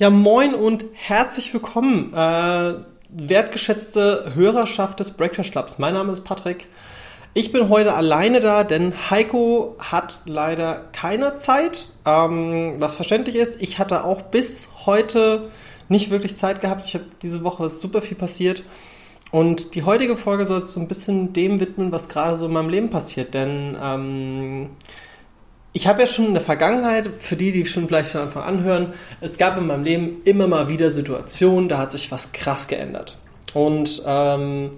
Ja, moin und herzlich willkommen, äh, wertgeschätzte Hörerschaft des Breakfast Clubs. Mein Name ist Patrick. Ich bin heute alleine da, denn Heiko hat leider keine Zeit, ähm, was verständlich ist. Ich hatte auch bis heute nicht wirklich Zeit gehabt. Ich habe diese Woche super viel passiert. Und die heutige Folge soll sich so ein bisschen dem widmen, was gerade so in meinem Leben passiert. Denn ähm, ich habe ja schon in der Vergangenheit, für die, die schon vielleicht von Anfang an hören, es gab in meinem Leben immer mal wieder Situationen, da hat sich was krass geändert. Und ähm,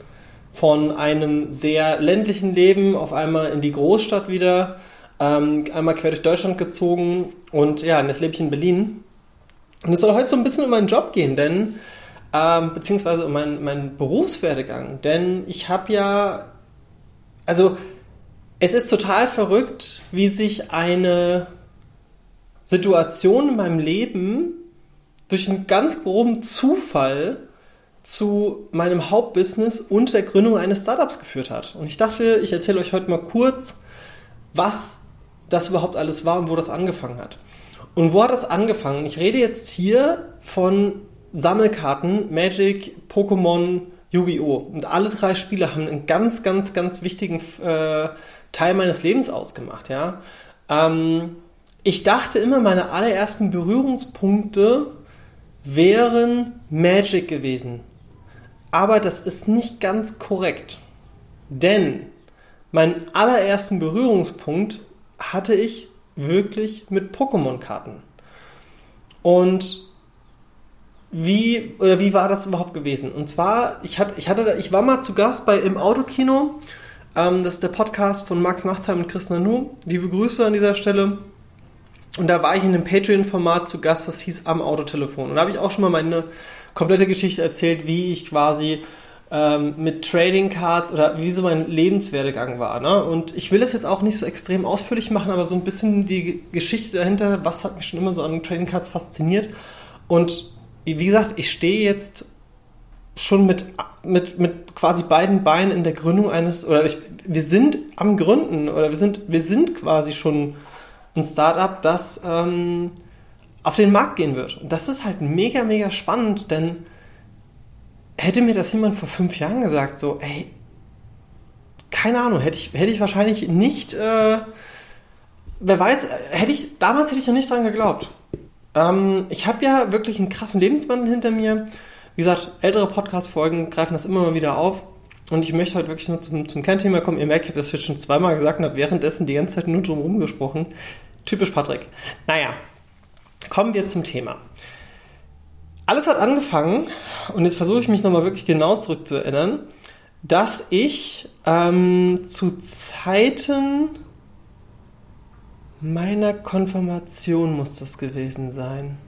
von einem sehr ländlichen Leben auf einmal in die Großstadt wieder, ähm, einmal quer durch Deutschland gezogen und ja, jetzt lebe ich in Berlin. Und es soll heute so ein bisschen um meinen Job gehen, denn, ähm, beziehungsweise um meinen, meinen Berufswerdegang, denn ich habe ja, also es ist total verrückt, wie sich eine Situation in meinem Leben durch einen ganz groben Zufall zu meinem Hauptbusiness und der Gründung eines Startups geführt hat. Und ich dachte, ich erzähle euch heute mal kurz, was das überhaupt alles war und wo das angefangen hat. Und wo hat das angefangen? Ich rede jetzt hier von Sammelkarten, Magic, Pokémon, Yu-Gi-Oh! Und alle drei Spiele haben einen ganz, ganz, ganz wichtigen äh, Teil meines Lebens ausgemacht, ja. Ähm, ich dachte immer, meine allerersten Berührungspunkte wären Magic gewesen. Aber das ist nicht ganz korrekt. Denn meinen allerersten Berührungspunkt hatte ich wirklich mit Pokémon-Karten. Und wie, oder wie war das überhaupt gewesen? Und zwar, ich hatte, ich hatte, ich war mal zu Gast bei im Autokino ähm, das ist der Podcast von Max Nachtheim und Chris Nanu. Liebe Grüße an dieser Stelle. Und da war ich in einem Patreon-Format zu Gast, das hieß Am Autotelefon. Und da habe ich auch schon mal meine komplette Geschichte erzählt, wie ich quasi ähm, mit Trading Cards oder wie so mein Lebenswerdegang war. Ne? Und ich will das jetzt auch nicht so extrem ausführlich machen, aber so ein bisschen die Geschichte dahinter, was hat mich schon immer so an Trading Cards fasziniert. Und wie gesagt, ich stehe jetzt schon mit, mit, mit quasi beiden Beinen in der Gründung eines, oder ich, wir sind am Gründen, oder wir sind, wir sind quasi schon ein Startup, das ähm, auf den Markt gehen wird. Und das ist halt mega, mega spannend, denn hätte mir das jemand vor fünf Jahren gesagt, so, ey, keine Ahnung, hätte ich, hätte ich wahrscheinlich nicht, äh, wer weiß, hätte ich, damals hätte ich noch nicht dran geglaubt. Ähm, ich habe ja wirklich einen krassen Lebenswandel hinter mir. Wie gesagt, ältere Podcast-Folgen greifen das immer mal wieder auf. Und ich möchte heute wirklich nur zum, zum Kernthema kommen. Ihr merkt, ich habe das jetzt schon zweimal gesagt und habe währenddessen die ganze Zeit nur drum gesprochen. Typisch Patrick. Naja, kommen wir zum Thema. Alles hat angefangen, und jetzt versuche ich mich nochmal wirklich genau zurückzuerinnern, dass ich ähm, zu Zeiten meiner Konfirmation muss das gewesen sein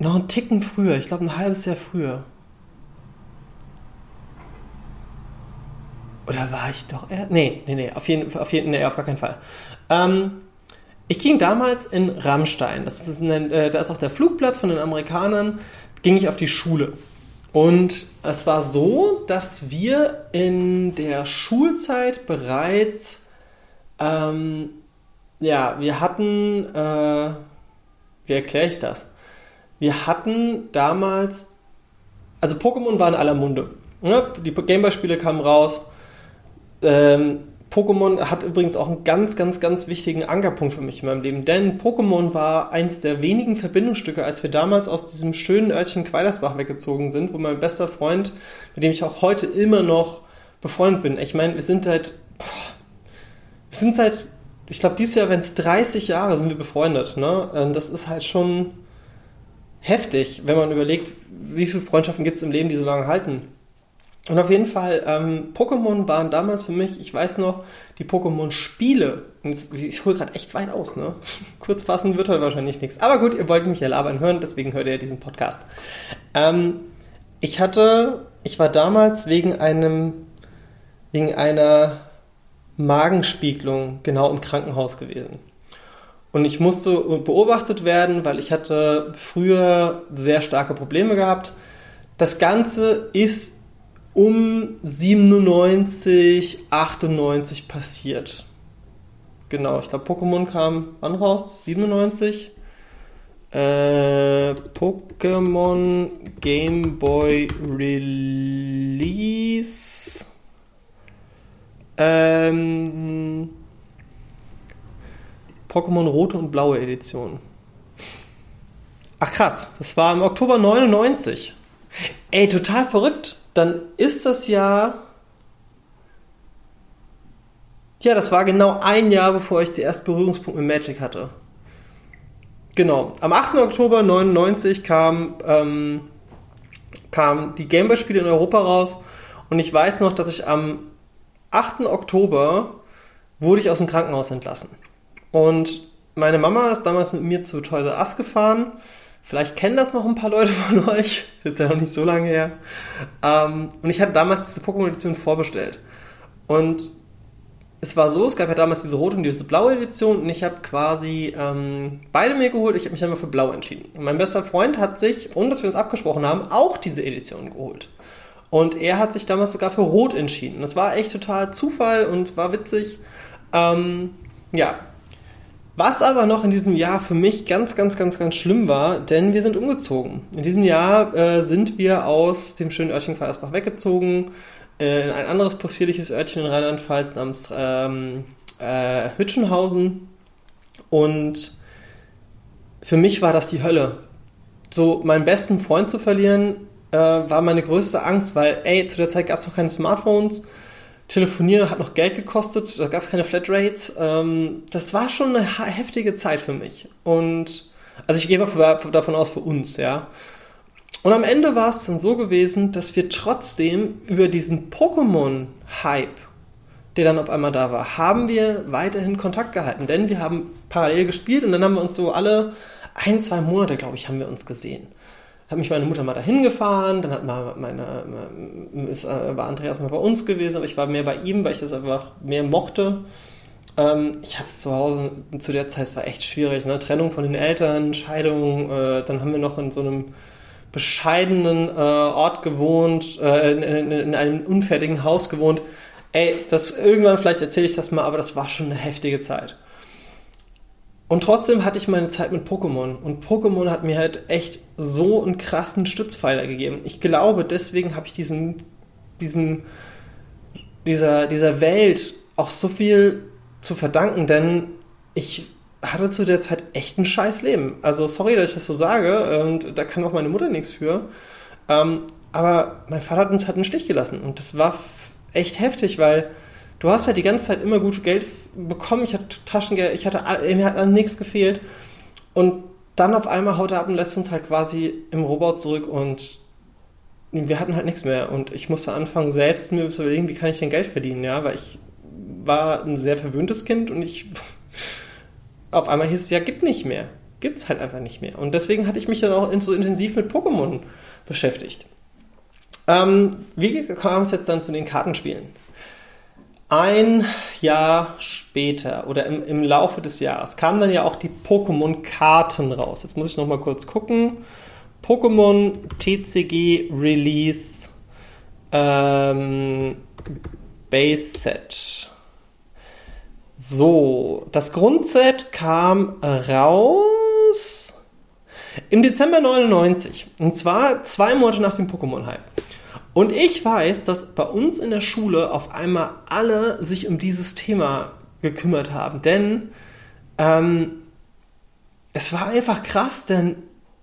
noch einen Ticken früher, ich glaube ein halbes Jahr früher. Oder war ich doch eher? Nee, nee, nee, auf jeden, auf jeden nee, auf gar keinen Fall. Ähm, ich ging damals in Rammstein. Das ist ein, äh, da ist auch der Flugplatz von den Amerikanern. Ging ich auf die Schule. Und es war so, dass wir in der Schulzeit bereits, ähm, ja, wir hatten, äh, wie erkläre ich das? wir hatten damals, also Pokémon war in aller Munde. Ne? Die Gameboy-Spiele kamen raus. Ähm, Pokémon hat übrigens auch einen ganz, ganz, ganz wichtigen Ankerpunkt für mich in meinem Leben, denn Pokémon war eins der wenigen Verbindungsstücke, als wir damals aus diesem schönen Örtchen Quaidersbach weggezogen sind, wo mein bester Freund, mit dem ich auch heute immer noch befreundet bin. Ich meine, wir sind seit, boah, wir sind seit, ich glaube, dieses Jahr, wenn es 30 Jahre sind wir befreundet. Ne? Das ist halt schon, heftig, wenn man überlegt, wie viele Freundschaften gibt es im Leben, die so lange halten. Und auf jeden Fall, ähm, Pokémon waren damals für mich, ich weiß noch, die Pokémon-Spiele. Ich hole gerade echt weit aus, ne? Kurz fassen wird heute wahrscheinlich nichts. Aber gut, ihr wollt mich ja labern hören, deswegen hört ihr diesen Podcast. Ähm, ich hatte, ich war damals wegen einem, wegen einer Magenspiegelung genau im Krankenhaus gewesen. Und ich musste beobachtet werden, weil ich hatte früher sehr starke Probleme gehabt. Das Ganze ist um 97, 98 passiert. Genau, ich glaube, Pokémon kam wann raus? 97? Äh, Pokémon Game Boy Release. Ähm, Pokémon Rote und Blaue Edition. Ach krass, das war im Oktober 99. Ey, total verrückt. Dann ist das ja. Ja, das war genau ein Jahr, bevor ich den ersten Berührungspunkt mit Magic hatte. Genau. Am 8. Oktober 99 kam, ähm, kam die Gameboy-Spiele in Europa raus und ich weiß noch, dass ich am 8. Oktober wurde ich aus dem Krankenhaus entlassen. Und meine Mama ist damals mit mir zu Toys R Us gefahren. Vielleicht kennen das noch ein paar Leute von euch. Ist ja noch nicht so lange her. Ähm, und ich hatte damals diese Pokémon-Edition vorbestellt. Und es war so, es gab ja damals diese rote und diese blaue Edition und ich habe quasi ähm, beide mir geholt. Ich habe mich dann mal für blau entschieden. Und mein bester Freund hat sich, ohne dass wir uns abgesprochen haben, auch diese Edition geholt. Und er hat sich damals sogar für rot entschieden. Das war echt total Zufall und war witzig. Ähm, ja. Was aber noch in diesem Jahr für mich ganz, ganz, ganz, ganz schlimm war, denn wir sind umgezogen. In diesem Jahr äh, sind wir aus dem schönen Örtchen Quadersbach weggezogen äh, in ein anderes possierliches Örtchen in Rheinland-Pfalz namens ähm, äh, Hütchenhausen. Und für mich war das die Hölle. So meinen besten Freund zu verlieren, äh, war meine größte Angst, weil, ey, zu der Zeit gab es noch keine Smartphones. Telefonieren hat noch Geld gekostet, da gab es keine Flatrates. Ähm, das war schon eine heftige Zeit für mich. Und also ich gehe mal davon aus für uns, ja. Und am Ende war es dann so gewesen, dass wir trotzdem über diesen Pokémon-Hype, der dann auf einmal da war, haben wir weiterhin Kontakt gehalten. Denn wir haben parallel gespielt und dann haben wir uns so alle ein, zwei Monate, glaube ich, haben wir uns gesehen. Hat mich meine Mutter mal dahin gefahren, dann hat mal meine, ist, äh, war Andreas mal bei uns gewesen, aber ich war mehr bei ihm, weil ich das einfach mehr mochte. Ähm, ich habe es zu Hause zu der Zeit, es war echt schwierig, ne? Trennung von den Eltern, Scheidung, äh, dann haben wir noch in so einem bescheidenen äh, Ort gewohnt, äh, in, in, in, einem unfertigen Haus gewohnt. Ey, das irgendwann vielleicht erzähle ich das mal, aber das war schon eine heftige Zeit. Und trotzdem hatte ich meine Zeit mit Pokémon. Und Pokémon hat mir halt echt so einen krassen Stützpfeiler gegeben. Ich glaube, deswegen habe ich diesem, diesem, dieser, dieser Welt auch so viel zu verdanken, denn ich hatte zu der Zeit echt ein scheiß Leben. Also sorry, dass ich das so sage und da kann auch meine Mutter nichts für. Ähm, aber mein Vater hat uns halt einen Stich gelassen und das war echt heftig, weil du hast halt die ganze Zeit immer gut Geld bekommen. Ich hatte Taschengeld, ich hatte, mir hat an nichts gefehlt und dann auf einmal haut er ab und lässt uns halt quasi im Robot zurück und wir hatten halt nichts mehr und ich musste anfangen, selbst mir zu überlegen, wie kann ich denn Geld verdienen, ja, weil ich war ein sehr verwöhntes Kind und ich auf einmal hieß es ja, gibt nicht mehr. Gibt es halt einfach nicht mehr. Und deswegen hatte ich mich dann auch so intensiv mit Pokémon beschäftigt. Ähm, wie kam es jetzt dann zu den Kartenspielen? Ein Jahr später oder im, im Laufe des Jahres kamen dann ja auch die Pokémon-Karten raus. Jetzt muss ich nochmal kurz gucken. Pokémon TCG Release ähm, Base Set. So, das Grundset kam raus im Dezember 99. Und zwar zwei Monate nach dem Pokémon-Hype. Und ich weiß, dass bei uns in der Schule auf einmal alle sich um dieses Thema gekümmert haben. Denn ähm, es war einfach krass, denn,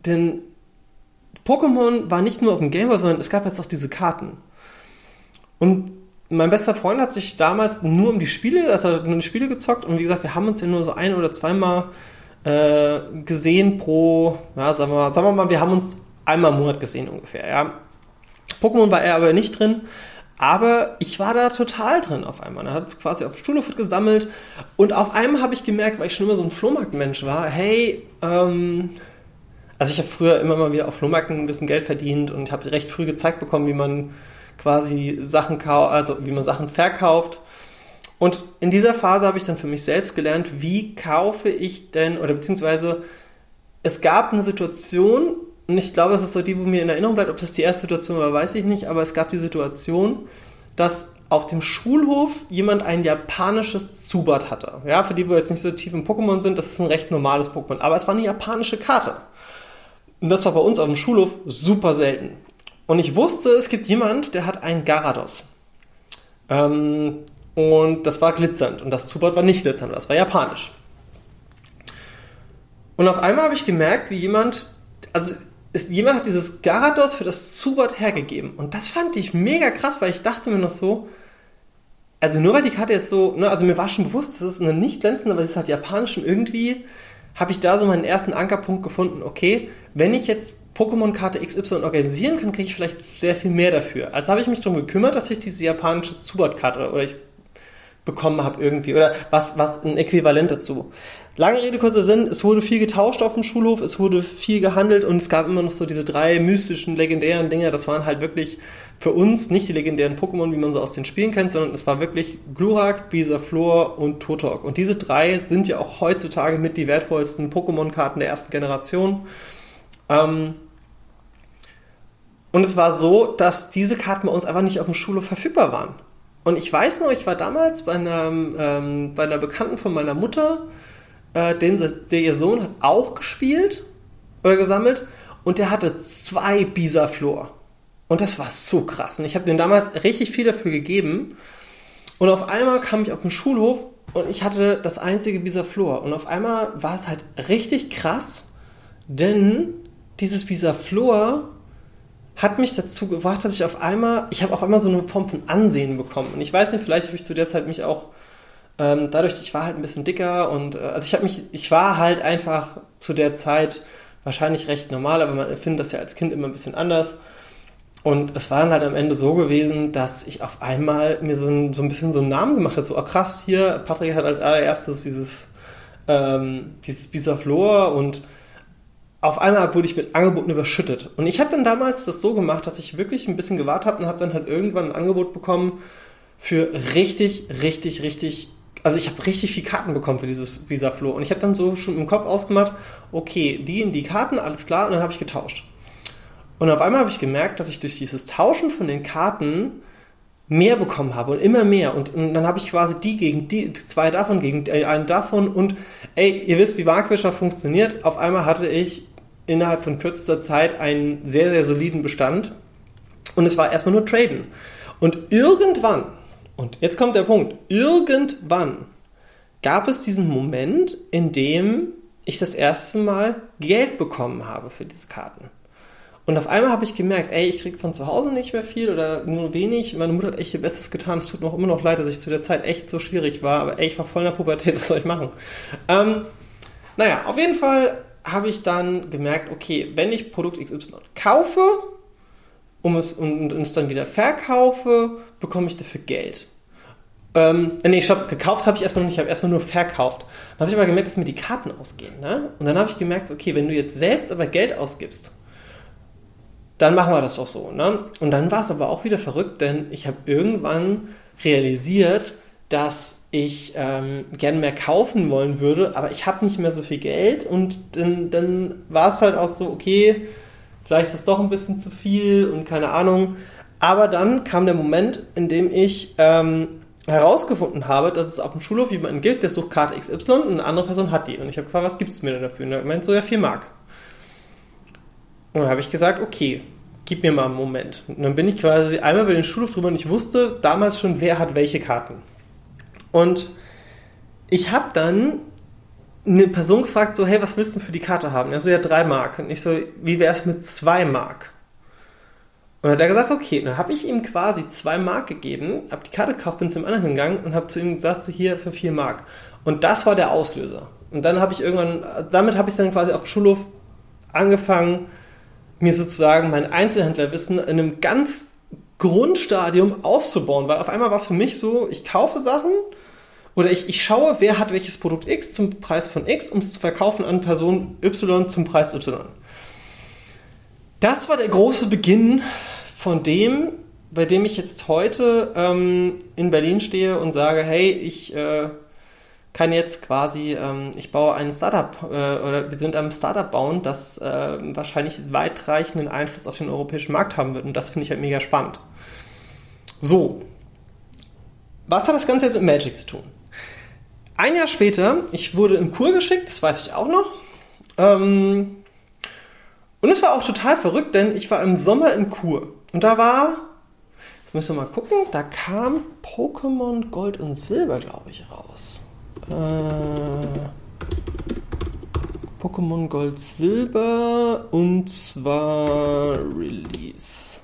denn Pokémon war nicht nur auf dem Gameboy, sondern es gab jetzt auch diese Karten. Und mein bester Freund hat sich damals nur um die Spiele, hat nur die Spiele gezockt und wie gesagt, wir haben uns ja nur so ein oder zweimal äh, gesehen pro, ja, sagen wir, mal, sagen wir mal, wir haben uns einmal im Monat gesehen ungefähr, ja. Pokémon war er aber nicht drin, aber ich war da total drin auf einmal. Er hat quasi auf Stuhlefurt gesammelt und auf einmal habe ich gemerkt, weil ich schon immer so ein Flohmarktmensch war, hey, ähm, also ich habe früher immer mal wieder auf Flohmärkten ein bisschen Geld verdient und habe recht früh gezeigt bekommen, wie man quasi Sachen also wie man Sachen verkauft. Und in dieser Phase habe ich dann für mich selbst gelernt, wie kaufe ich denn, oder beziehungsweise es gab eine Situation, und ich glaube, das ist so die, wo mir in Erinnerung bleibt, ob das die erste Situation war, weiß ich nicht, aber es gab die Situation, dass auf dem Schulhof jemand ein japanisches Zubat hatte. Ja, für die, wo jetzt nicht so tief im Pokémon sind, das ist ein recht normales Pokémon. Aber es war eine japanische Karte. Und das war bei uns auf dem Schulhof super selten. Und ich wusste, es gibt jemand, der hat einen Garados. Ähm, und das war glitzernd. Und das Zubat war nicht glitzernd, das war japanisch. Und auf einmal habe ich gemerkt, wie jemand, also ist, jemand hat dieses Garados für das Zubat hergegeben. Und das fand ich mega krass, weil ich dachte mir noch so, also nur weil die Karte jetzt so, ne, also mir war schon bewusst, das ist eine nicht glänzende, aber es ist halt japanisch und irgendwie habe ich da so meinen ersten Ankerpunkt gefunden, okay, wenn ich jetzt Pokémon-Karte XY organisieren kann, kriege ich vielleicht sehr viel mehr dafür. Also habe ich mich darum gekümmert, dass ich diese japanische Zubat-Karte oder ich bekommen habe irgendwie oder was, was ein Äquivalent dazu. Lange Rede, kurzer Sinn, es wurde viel getauscht auf dem Schulhof, es wurde viel gehandelt und es gab immer noch so diese drei mystischen, legendären Dinger. Das waren halt wirklich für uns nicht die legendären Pokémon, wie man so aus den Spielen kennt, sondern es war wirklich Glurak, Bisaflor und Totok. Und diese drei sind ja auch heutzutage mit die wertvollsten Pokémon-Karten der ersten Generation. Ähm, und es war so, dass diese Karten bei uns einfach nicht auf dem Schulhof verfügbar waren. Und ich weiß noch, ich war damals bei einer, ähm, bei einer Bekannten von meiner Mutter, äh, den, der ihr Sohn hat auch gespielt oder gesammelt und der hatte zwei Bisaflor. Und das war so krass. Und ich habe den damals richtig viel dafür gegeben. Und auf einmal kam ich auf den Schulhof und ich hatte das einzige Bisaflor. Und auf einmal war es halt richtig krass, denn dieses Bisaflor hat mich dazu gebracht, dass ich auf einmal, ich habe auf einmal so eine Form von Ansehen bekommen. Und ich weiß nicht, vielleicht habe ich zu der Zeit mich auch ähm, dadurch, ich war halt ein bisschen dicker und äh, also ich habe mich, ich war halt einfach zu der Zeit wahrscheinlich recht normal, aber man findet das ja als Kind immer ein bisschen anders. Und es war dann halt am Ende so gewesen, dass ich auf einmal mir so ein, so ein bisschen so einen Namen gemacht habe. So, oh krass, hier, Patrick hat als allererstes dieses, ähm, dieses Bisaflor und auf einmal wurde ich mit Angeboten überschüttet. Und ich habe dann damals das so gemacht, dass ich wirklich ein bisschen gewartet habe und habe dann halt irgendwann ein Angebot bekommen für richtig, richtig, richtig. Also ich habe richtig viel Karten bekommen für dieses Visa Flow. Und ich habe dann so schon im Kopf ausgemacht, okay, die in die Karten, alles klar, und dann habe ich getauscht. Und auf einmal habe ich gemerkt, dass ich durch dieses Tauschen von den Karten mehr bekommen habe und immer mehr. Und, und dann habe ich quasi die gegen die, zwei davon gegen äh, einen davon. Und ey, ihr wisst, wie Marktwirtschaft funktioniert. Auf einmal hatte ich innerhalb von kürzester Zeit einen sehr, sehr soliden Bestand. Und es war erstmal nur Traden. Und irgendwann, und jetzt kommt der Punkt, irgendwann gab es diesen Moment, in dem ich das erste Mal Geld bekommen habe für diese Karten. Und auf einmal habe ich gemerkt, ey, ich kriege von zu Hause nicht mehr viel oder nur wenig. Meine Mutter hat echt ihr Bestes getan. Es tut mir auch immer noch leid, dass ich zu der Zeit echt so schwierig war. Aber ey, ich war voll in der Pubertät, was soll ich machen? Ähm, naja, auf jeden Fall habe ich dann gemerkt, okay, wenn ich Produkt XY kaufe um es, und, und es dann wieder verkaufe, bekomme ich dafür Geld. Ähm, nee, stopp, gekauft habe ich erstmal nicht, ich habe erstmal nur verkauft. Dann habe ich aber gemerkt, dass mir die Karten ausgehen. Ne? Und dann habe ich gemerkt, okay, wenn du jetzt selbst aber Geld ausgibst, dann machen wir das auch so. Ne? Und dann war es aber auch wieder verrückt, denn ich habe irgendwann realisiert, dass ich ähm, gerne mehr kaufen wollen würde, aber ich habe nicht mehr so viel Geld und dann, dann war es halt auch so, okay, vielleicht ist es doch ein bisschen zu viel und keine Ahnung. Aber dann kam der Moment, in dem ich ähm, herausgefunden habe, dass es auf dem Schulhof jemanden gibt, der sucht Karte XY und eine andere Person hat die. Und ich habe gefragt, was gibt es mir denn dafür? Und er meint so, ja, 4 Mark. Und dann habe ich gesagt, okay, gib mir mal einen Moment. Und dann bin ich quasi einmal über den Schulhof drüber und ich wusste damals schon, wer hat welche Karten. Und ich habe dann eine Person gefragt, so, hey, was willst du für die Karte haben? Er so, ja, drei Mark. Und ich so, wie wäre es mit zwei Mark? Und dann hat er gesagt, okay, dann habe ich ihm quasi zwei Mark gegeben, habe die Karte gekauft, bin zu dem anderen gegangen und habe zu ihm gesagt, so, hier für vier Mark. Und das war der Auslöser. Und dann habe ich irgendwann, damit habe ich dann quasi auf dem Schulhof angefangen, mir sozusagen mein Einzelhändlerwissen in einem ganz Grundstadium auszubauen, weil auf einmal war für mich so, ich kaufe Sachen oder ich, ich schaue, wer hat welches Produkt X zum Preis von X, um es zu verkaufen an Person Y zum Preis Y. Das war der große Beginn von dem, bei dem ich jetzt heute ähm, in Berlin stehe und sage, hey, ich äh, kann jetzt quasi, ähm, ich baue ein Startup äh, oder wir sind am Startup bauen, das äh, wahrscheinlich weitreichenden Einfluss auf den europäischen Markt haben wird. Und das finde ich halt mega spannend. So, was hat das Ganze jetzt mit Magic zu tun? Ein Jahr später, ich wurde in Kur geschickt, das weiß ich auch noch. Ähm, und es war auch total verrückt, denn ich war im Sommer in Kur. Und da war, jetzt müssen wir mal gucken, da kam Pokémon Gold und Silber, glaube ich, raus. Äh, Pokémon Gold Silber und zwar Release.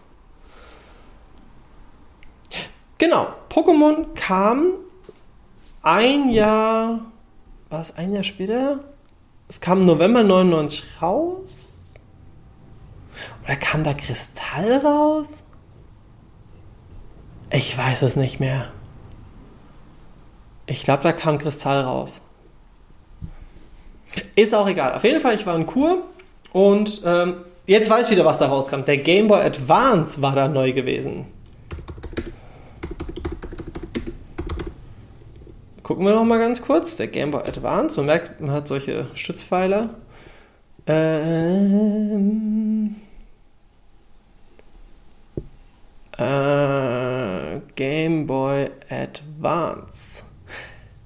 Genau, Pokémon kam ein Jahr, war es ein Jahr später? Es kam November 99 raus. Oder kam da Kristall raus? Ich weiß es nicht mehr. Ich glaube, da kam Kristall raus. Ist auch egal. Auf jeden Fall, ich war in Kur und ähm, jetzt weiß ich wieder, was da rauskam. Der Game Boy Advance war da neu gewesen. Gucken wir noch mal ganz kurz. Der Game Boy Advance. Man merkt, man hat solche Stützpfeiler. Ähm, äh, Game Boy Advance.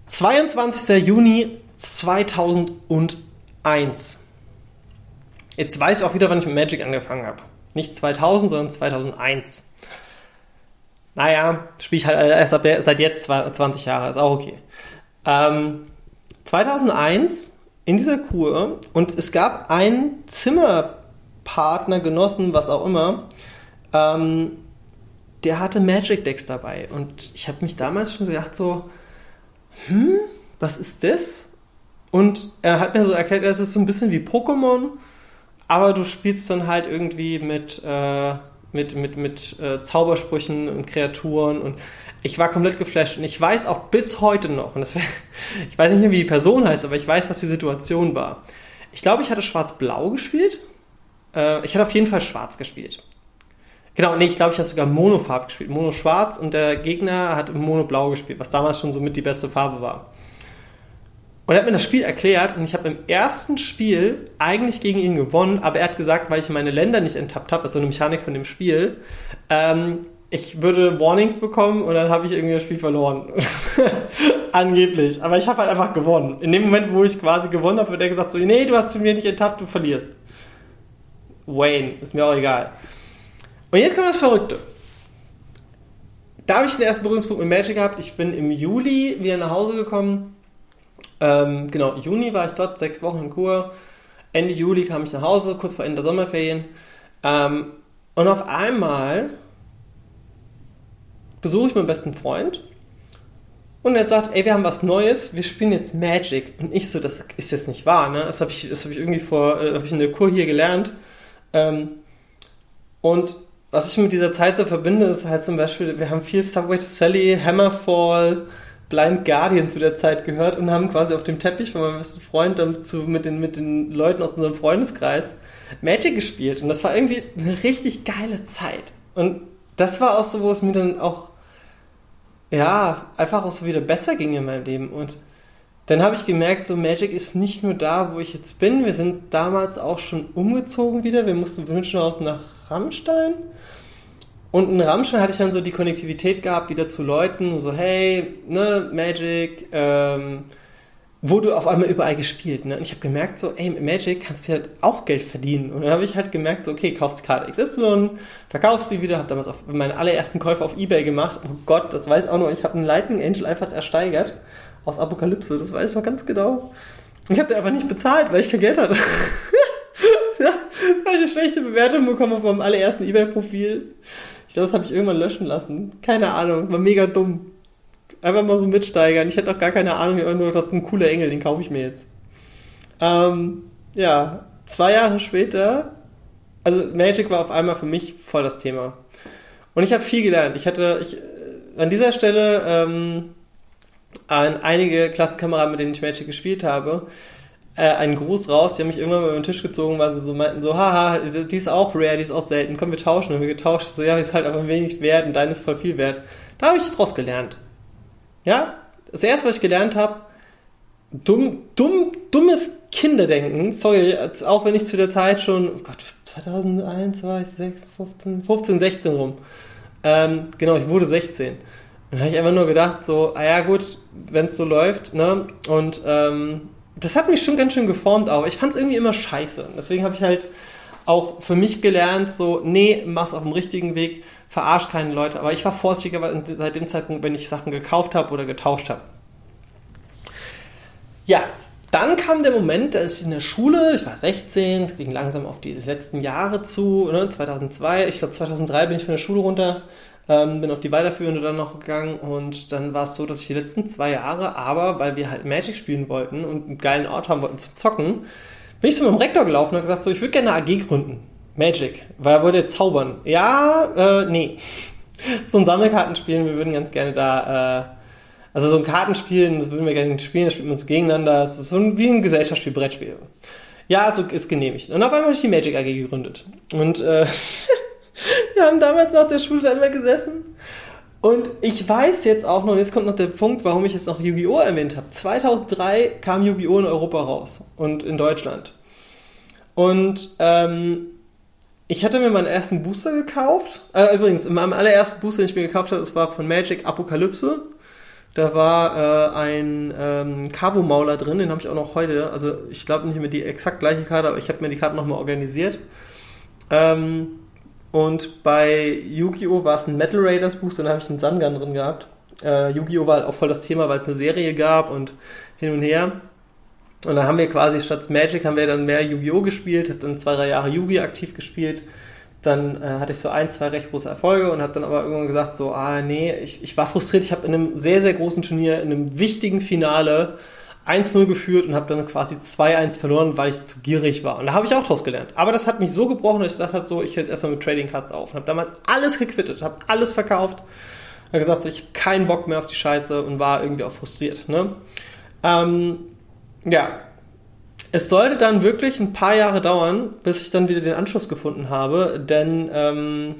22. Juni 2001. Jetzt weiß ich auch wieder, wann ich mit Magic angefangen habe. Nicht 2000, sondern 2001. Naja, spiele ich halt erst seit jetzt 20 Jahre, ist auch okay. Ähm, 2001 in dieser Kur und es gab einen Zimmerpartner, Genossen, was auch immer, ähm, der hatte Magic Decks dabei und ich habe mich damals schon gedacht so, hm, was ist das? Und er hat mir so erklärt, es ist so ein bisschen wie Pokémon, aber du spielst dann halt irgendwie mit, äh, mit, mit, mit äh, Zaubersprüchen und Kreaturen und ich war komplett geflasht und ich weiß auch bis heute noch, und das, ich weiß nicht mehr, wie die Person heißt, aber ich weiß, was die Situation war. Ich glaube, ich hatte Schwarz-Blau gespielt. Äh, ich hatte auf jeden Fall Schwarz gespielt. Genau, nee, ich glaube, ich habe sogar Monofarb gespielt. Mono-Schwarz und der Gegner hat Mono-Blau gespielt, was damals schon so mit die beste Farbe war. Und er hat mir das Spiel erklärt und ich habe im ersten Spiel eigentlich gegen ihn gewonnen, aber er hat gesagt, weil ich meine Länder nicht enttappt habe, also eine Mechanik von dem Spiel, ähm, ich würde Warnings bekommen und dann habe ich irgendwie das Spiel verloren. Angeblich. Aber ich habe halt einfach gewonnen. In dem Moment, wo ich quasi gewonnen habe, wird er gesagt so, nee, du hast von mir nicht enttappt, du verlierst. Wayne, ist mir auch egal. Und jetzt kommt das Verrückte. Da habe ich den ersten Berührungspunkt mit Magic gehabt. Ich bin im Juli wieder nach Hause gekommen ähm, genau, Juni war ich dort, sechs Wochen in Kur. Ende Juli kam ich nach Hause, kurz vor Ende der Sommerferien. Ähm, und auf einmal besuche ich meinen besten Freund und er sagt, ey, wir haben was Neues, wir spielen jetzt Magic. Und ich so, das ist jetzt nicht wahr, ne? Das habe ich, hab ich irgendwie vor, äh, habe ich in der Kur hier gelernt. Ähm, und was ich mit dieser Zeit so verbinde, ist halt zum Beispiel, wir haben viel Subway to Sally, Hammerfall, Blind Guardian zu der Zeit gehört und haben quasi auf dem Teppich von meinem besten Freund dann zu, mit, den, mit den Leuten aus unserem Freundeskreis Magic gespielt. Und das war irgendwie eine richtig geile Zeit. Und das war auch so, wo es mir dann auch, ja, einfach auch so wieder besser ging in meinem Leben. Und dann habe ich gemerkt, so Magic ist nicht nur da, wo ich jetzt bin. Wir sind damals auch schon umgezogen wieder. Wir mussten von München aus nach Rammstein. Und in Rammstein hatte ich dann so die Konnektivität gehabt, wieder zu Leuten, so, hey, ne, Magic, ähm, wurde auf einmal überall gespielt. Ne? Und ich habe gemerkt, so, ey, mit Magic kannst du ja auch Geld verdienen. Und dann habe ich halt gemerkt, so, okay, kaufst Karte XY, verkaufst die wieder, habe damals auf meine allerersten Käufe auf Ebay gemacht. Oh Gott, das weiß ich auch noch, ich habe einen Lightning Angel einfach ersteigert aus Apokalypse, das weiß ich noch ganz genau. Ich habe den einfach nicht bezahlt, weil ich kein Geld hatte. ja, habe ich eine schlechte Bewertung bekommen meinem allerersten Ebay-Profil glaube, das habe ich irgendwann löschen lassen. Keine Ahnung, war mega dumm. Einfach mal so mitsteigern. Ich hätte auch gar keine Ahnung, nur das ist ein cooler Engel, den kaufe ich mir jetzt. Ähm, ja, zwei Jahre später, also Magic war auf einmal für mich voll das Thema. Und ich habe viel gelernt. Ich hatte, ich, äh, an dieser Stelle ähm, an einige Klassenkameraden, mit denen ich Magic gespielt habe, äh, einen Gruß raus. Die haben mich irgendwann mal über den Tisch gezogen, weil sie so meinten, so, haha, die ist auch rare, die ist auch selten, komm, wir tauschen. Und wir getauscht, so, ja, die ist halt einfach wenig wert und deine ist voll viel wert. Da habe ich draus gelernt. Ja, das erste, was ich gelernt habe, dumm, dumm, dummes Kinderdenken, sorry, auch wenn ich zu der Zeit schon, oh Gott, 2001 war ich 6, 15, 15, 16 rum. Ähm, genau, ich wurde 16. dann habe ich einfach nur gedacht, so, ah ja gut, wenn es so läuft, ne? Und ähm, das hat mich schon ganz schön geformt, aber ich fand es irgendwie immer scheiße. Deswegen habe ich halt auch für mich gelernt, so, nee, mach's auf dem richtigen Weg, verarsch keine Leute. Aber ich war vorsichtiger seit dem Zeitpunkt, wenn ich Sachen gekauft habe oder getauscht habe. Ja, dann kam der Moment, da ist in der Schule, ich war 16, es ging langsam auf die letzten Jahre zu, ne, 2002, ich glaube 2003 bin ich von der Schule runter, ähm, bin auf die weiterführende dann noch gegangen und dann war es so, dass ich die letzten zwei Jahre, aber weil wir halt Magic spielen wollten und einen geilen Ort haben wollten zum Zocken, bin ich so mit dem Rektor gelaufen und gesagt, so, ich würde gerne eine AG gründen. Magic, weil er wollte jetzt zaubern. Ja, äh, nee. so ein Sammelkartenspiel, wir würden ganz gerne da, äh, also so ein Kartenspiel, das würden wir gerne spielen, da spielt man so gegeneinander, das ist so ein, wie ein Gesellschaftsspiel, Brettspiel. Ja, so ist genehmigt. Und auf einmal habe ich die Magic AG gegründet. Und äh, wir haben damals nach der Schule da immer gesessen. Und ich weiß jetzt auch noch, und jetzt kommt noch der Punkt, warum ich jetzt noch Yu-Gi-Oh! erwähnt habe. 2003 kam Yu-Gi-Oh! in Europa raus und in Deutschland. Und ähm, ich hatte mir meinen ersten Booster gekauft. Äh, übrigens, meinem allerersten Booster, den ich mir gekauft habe, das war von Magic Apokalypse. Da war äh, ein ähm, Cavo-Mauler drin, den habe ich auch noch heute. Also ich glaube nicht mehr die exakt gleiche Karte, aber ich habe mir die Karte nochmal organisiert. Ähm, und bei Yu-Gi-Oh! war es ein Metal Raiders Booster, da habe ich einen Sangan drin gehabt. Äh, Yu-Gi-Oh! war halt auch voll das Thema, weil es eine Serie gab und hin und her. Und dann haben wir quasi statt Magic haben wir dann mehr Yu-Gi-Oh! gespielt, habe dann zwei, drei Jahre Yu-Gi aktiv gespielt. Dann äh, hatte ich so ein, zwei recht große Erfolge und habe dann aber irgendwann gesagt, so, ah nee, ich, ich war frustriert. Ich habe in einem sehr, sehr großen Turnier, in einem wichtigen Finale 1-0 geführt und habe dann quasi 2-1 verloren, weil ich zu gierig war. Und da habe ich auch draus gelernt. Aber das hat mich so gebrochen, dass ich dachte so, ich höre jetzt erstmal mit Trading Cards auf. Und habe damals alles gequittet, habe alles verkauft. Habe gesagt, so, ich habe keinen Bock mehr auf die Scheiße und war irgendwie auch frustriert. Ne? Ähm, ja, es sollte dann wirklich ein paar Jahre dauern, bis ich dann wieder den Anschluss gefunden habe, denn ähm,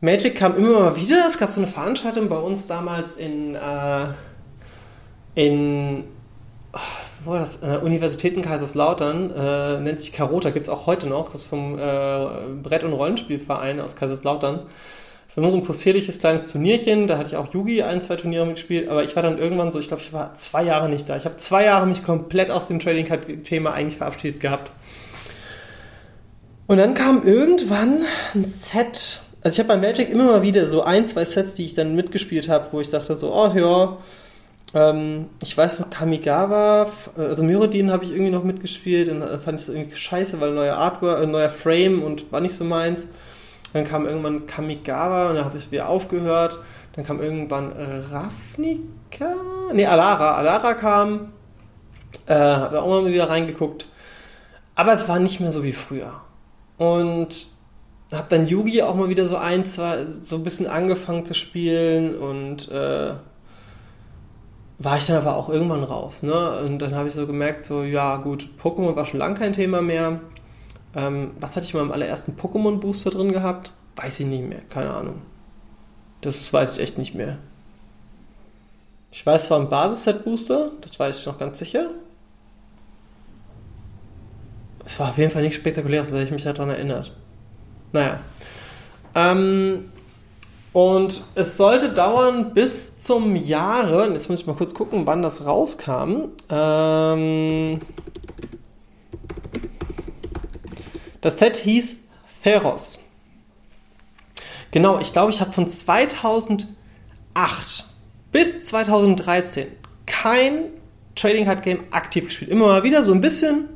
Magic kam immer mal wieder. Es gab so eine Veranstaltung bei uns damals in, äh, in oh, wo war das? An der Universität in Kaiserslautern, äh, nennt sich Carota, gibt es auch heute noch, das ist vom äh, Brett- und Rollenspielverein aus Kaiserslautern. Es war nur ein possierliches kleines Turnierchen, da hatte ich auch Yugi ein, zwei Turniere mitgespielt, aber ich war dann irgendwann so, ich glaube, ich war zwei Jahre nicht da. Ich habe zwei Jahre mich komplett aus dem Trading Card-Thema eigentlich verabschiedet gehabt. Und dann kam irgendwann ein Set. Also ich habe bei Magic immer mal wieder so ein, zwei Sets, die ich dann mitgespielt habe, wo ich dachte so, oh ja, ähm, ich weiß noch, Kamigawa, also Myrodin habe ich irgendwie noch mitgespielt und fand ich es irgendwie scheiße, weil neuer Artwork, äh, neuer Frame und war nicht so meins. Dann kam irgendwann Kamigawa und dann habe ich wieder aufgehört. Dann kam irgendwann Ravnica? Ne, Alara. Alara kam. Äh, habe auch mal wieder reingeguckt. Aber es war nicht mehr so wie früher. Und habe dann Yugi auch mal wieder so ein, zwei, so ein bisschen angefangen zu spielen und äh, war ich dann aber auch irgendwann raus. Ne? Und dann habe ich so gemerkt, so, ja gut, Pokémon war schon lange kein Thema mehr. Ähm, was hatte ich mal im allerersten Pokémon-Booster drin gehabt? Weiß ich nicht mehr, keine Ahnung. Das weiß ich echt nicht mehr. Ich weiß, es war ein Basisset-Booster, das weiß ich noch ganz sicher. Es war auf jeden Fall nicht spektakulär, so dass ich mich daran erinnert. Naja. Ähm, und es sollte dauern bis zum Jahre, jetzt muss ich mal kurz gucken, wann das rauskam. Ähm, Das Set hieß Theros. Genau, ich glaube, ich habe von 2008 bis 2013 kein Trading Card Game aktiv gespielt. Immer mal wieder so ein bisschen,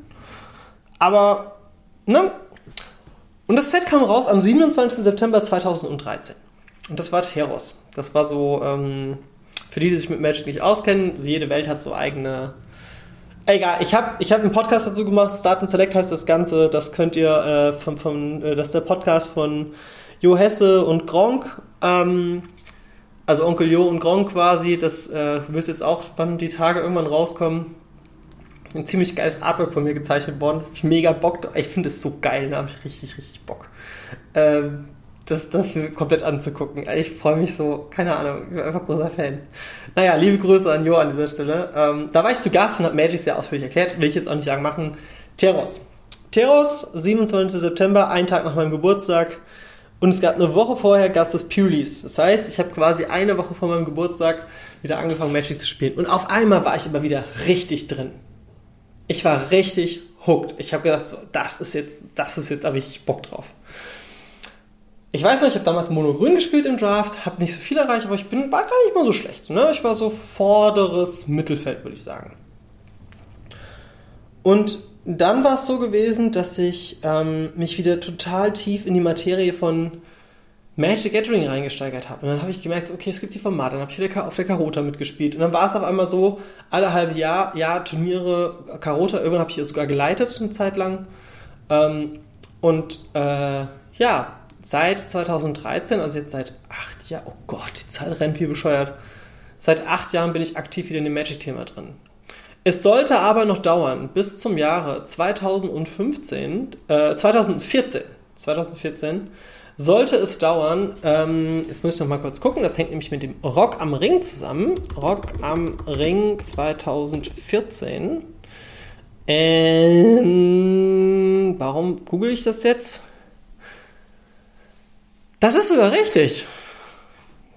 aber ne? Und das Set kam raus am 27. September 2013. Und das war Theros. Das war so, ähm, für die, die sich mit Magic nicht auskennen, jede Welt hat so eigene Egal, ich habe ich hab einen Podcast dazu gemacht, Start and Select heißt das Ganze, das könnt ihr äh, von, von äh, das ist der Podcast von Jo Hesse und Gronk, ähm, also Onkel Jo und Gronk quasi, das äh, wird jetzt auch, wann die Tage irgendwann rauskommen, ein ziemlich geiles Artwork von mir gezeichnet worden, ich mega Bock, ich finde es so geil, da habe ich richtig, richtig Bock. Ähm, das, das komplett anzugucken. Ich freue mich so, keine Ahnung, ich bin einfach großer Fan. Naja, liebe Grüße an Jo an dieser Stelle. Ähm, da war ich zu Gast und habe Magic sehr ausführlich erklärt, will ich jetzt auch nicht lang machen. Teros. Teros, 27. September, ein Tag nach meinem Geburtstag. Und es gab eine Woche vorher gab es das Pre-Release. Das heißt, ich habe quasi eine Woche vor meinem Geburtstag wieder angefangen, Magic zu spielen. Und auf einmal war ich aber wieder richtig drin. Ich war richtig hooked. Ich habe gedacht, so, das ist jetzt, das ist jetzt, habe ich Bock drauf. Ich weiß noch, ich habe damals Mono-Grün gespielt im Draft, habe nicht so viel erreicht, aber ich bin, war gar nicht mal so schlecht. Ne? Ich war so vorderes Mittelfeld, würde ich sagen. Und dann war es so gewesen, dass ich ähm, mich wieder total tief in die Materie von Magic Gathering reingesteigert habe. Und dann habe ich gemerkt, okay, es gibt die Formate. Dann habe ich wieder auf der Karota mitgespielt. Und dann war es auf einmal so, alle halbe Jahr, ja, Turniere, Karota, irgendwann habe ich es sogar geleitet, eine Zeit lang. Ähm, und äh, ja, seit 2013, also jetzt seit acht Jahren, oh Gott, die Zeit rennt wie bescheuert. Seit acht Jahren bin ich aktiv wieder in dem Magic-Thema drin. Es sollte aber noch dauern, bis zum Jahre 2015, äh, 2014, 2014, sollte es dauern, ähm, jetzt muss ich noch mal kurz gucken, das hängt nämlich mit dem Rock am Ring zusammen. Rock am Ring 2014. Ähm, warum google ich das jetzt? Das ist sogar richtig.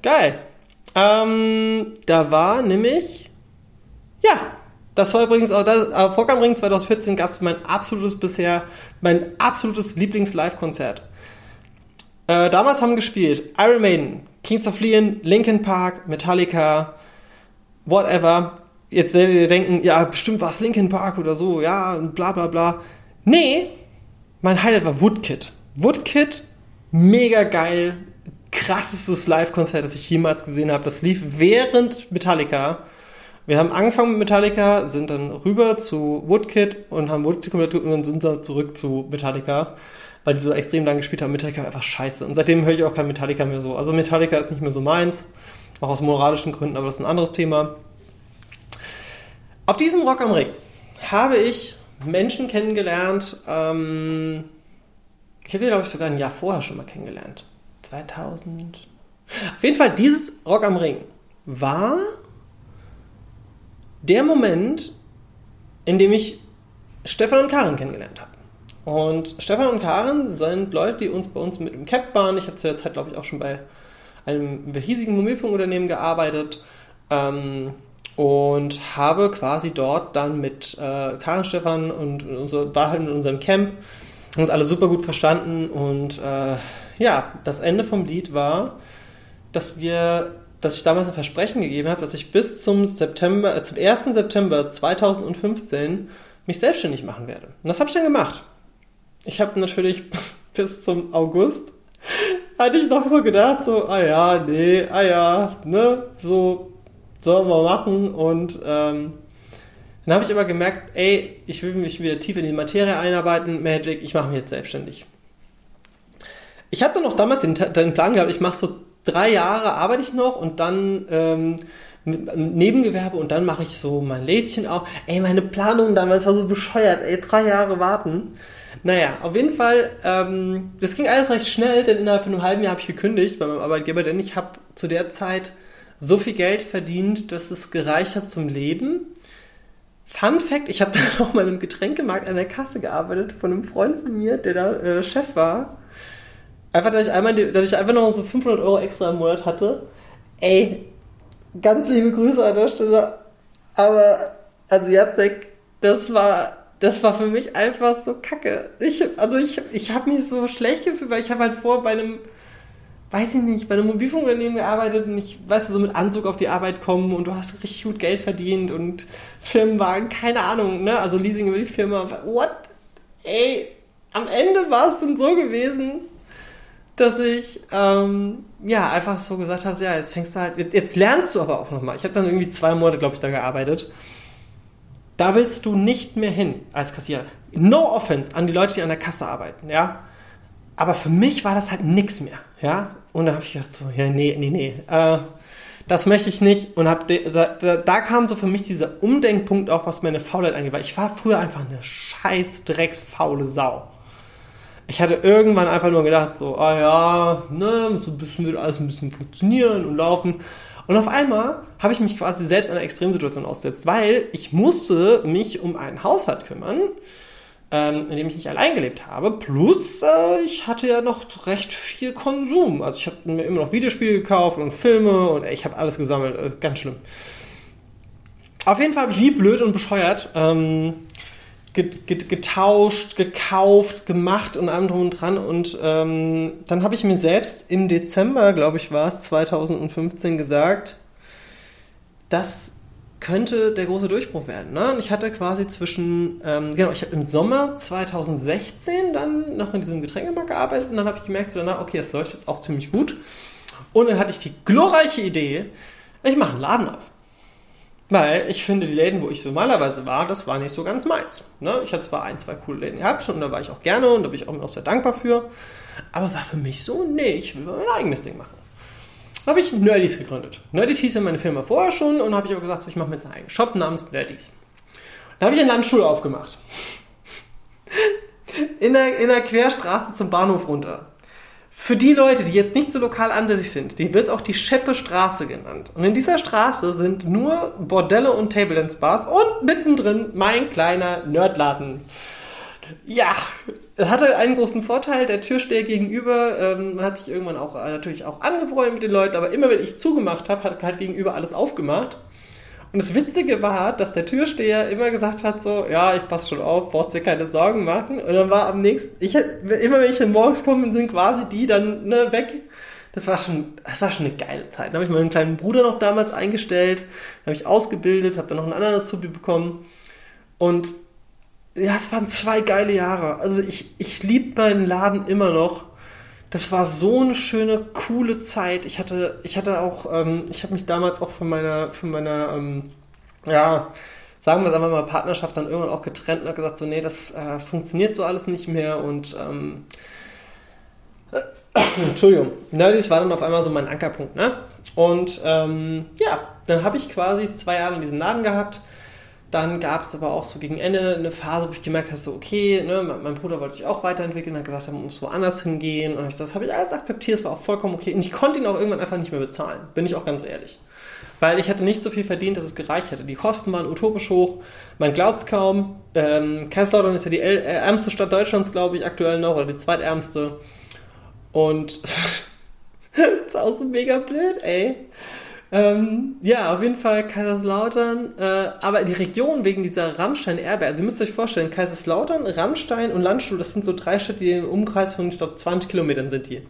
Geil. Ähm, da war nämlich, ja, das war übrigens auch, das, am Ring 2014 gab es mein absolutes bisher, mein absolutes Lieblings-Live-Konzert. Äh, damals haben gespielt Iron Maiden, Kings of Leon, Linkin Park, Metallica, whatever. Jetzt werdet ihr denken, ja, bestimmt war es Linkin Park oder so, ja, bla bla bla. Nee, mein Highlight war Woodkid. Woodkid, mega geil, krassestes Live-Konzert, das ich jemals gesehen habe. Das lief während Metallica. Wir haben angefangen mit Metallica, sind dann rüber zu Woodkid und haben Woodkid komplett und dann sind wir zurück zu Metallica weil die so extrem lange gespielt haben. Metallica war einfach scheiße. Und seitdem höre ich auch kein Metallica mehr so. Also Metallica ist nicht mehr so meins, auch aus moralischen Gründen, aber das ist ein anderes Thema. Auf diesem Rock am Ring habe ich Menschen kennengelernt. Ähm, ich habe die, glaube ich, sogar ein Jahr vorher schon mal kennengelernt. 2000. Auf jeden Fall, dieses Rock am Ring war der Moment, in dem ich Stefan und Karin kennengelernt habe. Und Stefan und Karen sind Leute, die uns bei uns mit im Cap waren. Ich habe zu der Zeit, glaube ich, auch schon bei einem hiesigen Mobilfunkunternehmen gearbeitet. Ähm, und habe quasi dort dann mit äh, Karin, Stefan und, so, war halt in unserem Camp, haben uns alle super gut verstanden und äh, ja, das Ende vom Lied war, dass wir, dass ich damals ein Versprechen gegeben habe, dass ich bis zum September, äh, zum 1. September 2015 mich selbstständig machen werde. Und das habe ich dann gemacht ich habe natürlich bis zum August hatte ich noch so gedacht, so, ah ja, nee, ah ja, ne, so sollen wir machen. Und ähm, dann habe ich aber gemerkt, ey, ich will mich wieder tief in die Materie einarbeiten, Magic, ich mache mich jetzt selbstständig. Ich hatte noch damals den, den Plan gehabt, ich mache so drei Jahre, arbeite ich noch und dann ähm, mit Nebengewerbe und dann mache ich so mein Lädchen auch. Ey, meine Planung damals war so bescheuert, ey, drei Jahre warten. Naja, auf jeden Fall, ähm, das ging alles recht schnell, denn innerhalb von einem halben Jahr habe ich gekündigt bei meinem Arbeitgeber, denn ich habe zu der Zeit so viel Geld verdient, dass es gereicht hat zum Leben. Fun Fact, ich habe dann auch mal im Getränkemarkt an der Kasse gearbeitet von einem Freund von mir, der da äh, Chef war. Einfach, dass ich, einmal, dass ich einfach noch so 500 Euro extra im Monat hatte. Ey, ganz liebe Grüße an der Stelle. Aber, also Jacek, das war das war für mich einfach so kacke. Ich, also ich, ich habe mich so schlecht gefühlt, weil ich habe halt vor bei einem, weiß ich nicht, bei einem Mobilfunkunternehmen gearbeitet und ich, weißt du, so mit Anzug auf die Arbeit kommen und du hast richtig gut Geld verdient und Firmenwagen, keine Ahnung, ne? Also Leasing über die Firma. What? Ey, am Ende war es dann so gewesen, dass ich ähm, ja einfach so gesagt habe, ja, jetzt fängst du halt, jetzt, jetzt lernst du aber auch nochmal. Ich habe dann irgendwie zwei Monate, glaube ich, da gearbeitet da willst du nicht mehr hin als Kassierer. No offense an die Leute, die an der Kasse arbeiten, ja. Aber für mich war das halt nichts mehr, ja. Und da habe ich gedacht so, ja, nee, nee, nee, äh, das möchte ich nicht. Und hab da, da, kam so für mich dieser Umdenkpunkt auch, was meine Faulheit angeht. Weil ich war früher einfach eine scheiß drecksfaule Sau. Ich hatte irgendwann einfach nur gedacht, so, ah ja, ne, so ein bisschen wird alles ein bisschen funktionieren und laufen. Und auf einmal habe ich mich quasi selbst einer Extremsituation ausgesetzt, weil ich musste mich um einen Haushalt kümmern. Ähm, in dem ich nicht allein gelebt habe. Plus, äh, ich hatte ja noch recht viel Konsum. Also ich habe mir immer noch Videospiele gekauft und Filme und ey, ich habe alles gesammelt. Äh, ganz schlimm. Auf jeden Fall habe ich wie blöd und bescheuert ähm, get, get, getauscht, gekauft, gemacht und allem drum und dran. Und ähm, dann habe ich mir selbst im Dezember, glaube ich, war es 2015 gesagt, das könnte der große Durchbruch werden. Ne? Und ich hatte quasi zwischen, ähm, genau, ich habe im Sommer 2016 dann noch in diesem Getränkemarkt gearbeitet und dann habe ich gemerkt, so danach, okay, das läuft jetzt auch ziemlich gut. Und dann hatte ich die glorreiche Idee, ich mache einen Laden auf. Weil ich finde, die Läden, wo ich normalerweise war, das war nicht so ganz meins. Ne? Ich hatte zwar ein, zwei coole Läden gehabt und da war ich auch gerne und da bin ich auch noch sehr dankbar für. Aber war für mich so, nee, ich will mein eigenes Ding machen. Habe ich Nerdies gegründet. Nerdies hieß ja meine Firma vorher schon und habe ich aber gesagt, so, ich mache mir jetzt einen eigenen Shop namens Nerdies. Da habe ich eine Landschule aufgemacht. In der, in der Querstraße zum Bahnhof runter. Für die Leute, die jetzt nicht so lokal ansässig sind, die wird auch die Scheppe Straße genannt. Und in dieser Straße sind nur Bordelle und Table Dance Bars und mittendrin mein kleiner Nerdladen. Ja, es hatte einen großen Vorteil. Der Türsteher gegenüber ähm, hat sich irgendwann auch äh, natürlich auch angefreundet mit den Leuten, aber immer wenn ich zugemacht habe, hat halt gegenüber alles aufgemacht. Und das Witzige war, dass der Türsteher immer gesagt hat, so, ja, ich passe schon auf, brauchst dir keine Sorgen machen. Und dann war am nächsten, ich, immer wenn ich dann morgens komme, sind quasi die dann ne, weg. Das war schon, das war schon eine geile Zeit. Dann habe ich meinen kleinen Bruder noch damals eingestellt, habe ich ausgebildet, habe dann noch einen anderen Azubi bekommen. Und ja, es waren zwei geile Jahre. Also ich, ich liebe meinen Laden immer noch das war so eine schöne, coole Zeit. Ich hatte, ich hatte auch, ähm, ich habe mich damals auch von meiner, von meiner, ähm, ja, sagen wir es einfach mal, Partnerschaft dann irgendwann auch getrennt und habe gesagt, so, nee, das äh, funktioniert so alles nicht mehr und ähm, äh, Entschuldigung, Nerdies war dann auf einmal so mein Ankerpunkt, ne? Und ähm, ja, dann habe ich quasi zwei Jahre in diesem Laden gehabt dann gab es aber auch so gegen Ende eine Phase, wo ich gemerkt habe, so okay, ne, mein Bruder wollte sich auch weiterentwickeln, hat gesagt, er muss woanders hingehen und das habe ich alles akzeptiert, es war auch vollkommen okay und ich konnte ihn auch irgendwann einfach nicht mehr bezahlen, bin ich auch ganz ehrlich. Weil ich hatte nicht so viel verdient, dass es gereicht hätte. Die Kosten waren utopisch hoch, man glaubt es kaum. Ähm, Kaiserslautern ist ja die äh, ärmste Stadt Deutschlands, glaube ich, aktuell noch, oder die zweitärmste. Und das ist auch so mega blöd, ey. Ähm, ja, auf jeden Fall Kaiserslautern, äh, aber die Region wegen dieser Rammstein-Erbe, also ihr müsst euch vorstellen, Kaiserslautern, Rammstein und Landstuhl, das sind so drei Städte, die im Umkreis von, ich glaube, 20 Kilometern sind die.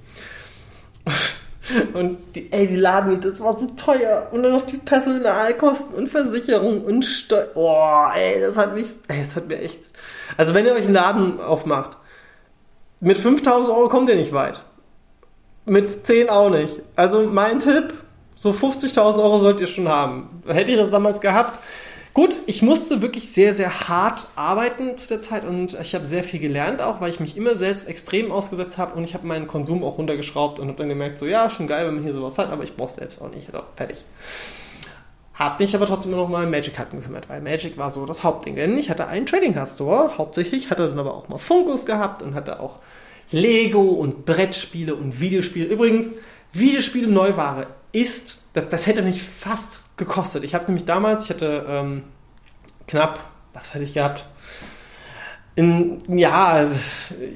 Und die, ey, die Ladenmiete, das war so teuer. Und dann noch die Personalkosten und Versicherung und Steuer. Boah, ey, das hat mich, ey, das hat mir echt. Also, wenn ihr euch einen Laden aufmacht, mit 5000 Euro kommt ihr nicht weit. Mit 10 auch nicht. Also, mein Tipp, so 50.000 Euro sollt ihr schon haben. Hätte ich das damals gehabt. Gut, ich musste wirklich sehr, sehr hart arbeiten zu der Zeit und ich habe sehr viel gelernt auch, weil ich mich immer selbst extrem ausgesetzt habe und ich habe meinen Konsum auch runtergeschraubt und habe dann gemerkt, so ja, schon geil, wenn man hier sowas hat, aber ich brauche selbst auch nicht. Also, fertig. Hab mich aber trotzdem noch mal Magic-Karten gekümmert, weil Magic war so das Hauptding. Denn ich hatte einen Trading Card Store, hauptsächlich, hatte dann aber auch mal Funkus gehabt und hatte auch Lego und Brettspiele und Videospiele. Übrigens, Videospiele Neuware ist, das, das hätte mich fast gekostet. Ich habe nämlich damals, ich hatte ähm, knapp, was hätte ich gehabt? In, ja,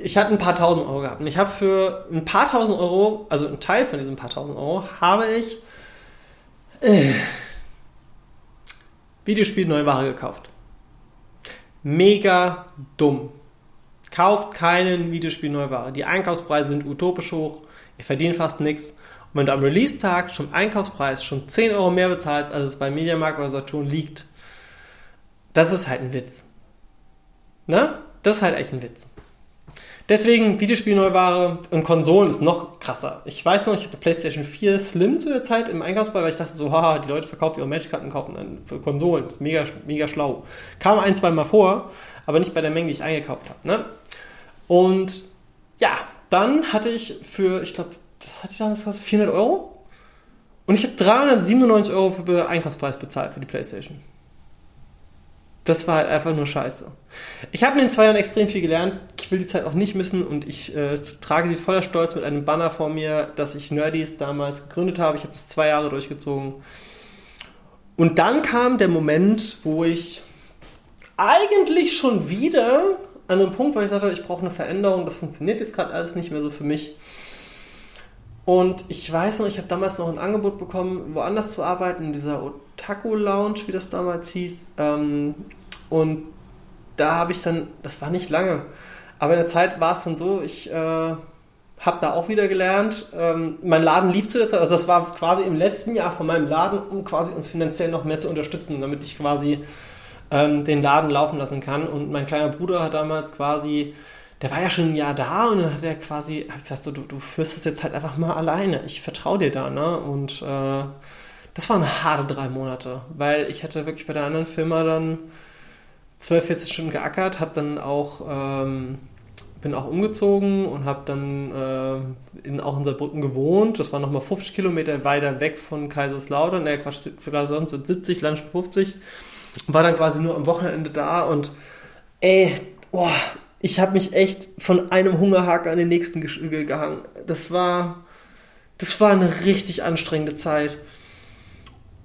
ich hatte ein paar tausend Euro gehabt. Und ich habe für ein paar tausend Euro, also ein Teil von diesen paar tausend Euro, habe ich äh, Videospiel Neuware gekauft. Mega dumm. Kauft keinen Videospiel Neuware. Die Einkaufspreise sind utopisch hoch. Ihr verdient fast nichts. Und wenn du am Release-Tag schon Einkaufspreis schon 10 Euro mehr bezahlst, als es bei Mediamarkt oder Saturn liegt, das ist halt ein Witz. Ne? Das ist halt echt ein Witz. Deswegen Videospielneuware und Konsolen ist noch krasser. Ich weiß noch, ich hatte PlayStation 4 Slim zu der Zeit im Einkaufspreis, weil ich dachte so, haha, die Leute verkaufen ihre Matchkarten, kaufen dann für Konsolen. Das ist mega, mega schlau. Kam ein, zwei Mal vor, aber nicht bei der Menge, die ich eingekauft habe. Ne? Und ja, dann hatte ich für, ich glaube, was hat die damals gekostet? 400 Euro? Und ich habe 397 Euro für Einkaufspreis bezahlt für die Playstation. Das war halt einfach nur scheiße. Ich habe in den zwei Jahren extrem viel gelernt. Ich will die Zeit auch nicht missen und ich äh, trage sie voller Stolz mit einem Banner vor mir, dass ich Nerdies damals gegründet habe. Ich habe das zwei Jahre durchgezogen. Und dann kam der Moment, wo ich eigentlich schon wieder an einem Punkt, wo ich sagte, ich brauche eine Veränderung, das funktioniert jetzt gerade alles nicht mehr so für mich. Und ich weiß noch, ich habe damals noch ein Angebot bekommen, woanders zu arbeiten, in dieser Otaku Lounge, wie das damals hieß. Ähm, und da habe ich dann, das war nicht lange, aber in der Zeit war es dann so, ich äh, habe da auch wieder gelernt. Ähm, mein Laden lief zu der Zeit, also das war quasi im letzten Jahr von meinem Laden, um quasi uns finanziell noch mehr zu unterstützen, damit ich quasi ähm, den Laden laufen lassen kann. Und mein kleiner Bruder hat damals quasi, der war ja schon ein Jahr da und dann hat er quasi hab gesagt, so, du, du führst es jetzt halt einfach mal alleine. Ich vertraue dir da, ne? Und äh, das waren harte drei Monate, weil ich hätte wirklich bei der anderen Firma dann 12, 14 Stunden geackert, habe dann auch ähm, bin auch umgezogen und habe dann äh, in, auch in Saarbrücken gewohnt. Das war nochmal 50 Kilometer weiter weg von Kaiserslautern. Ne, Quatsch, sonst 70, Land 50. War dann quasi nur am Wochenende da und ey, boah, ich habe mich echt von einem Hungerhaken an den nächsten gehangen. Das war, das war eine richtig anstrengende Zeit.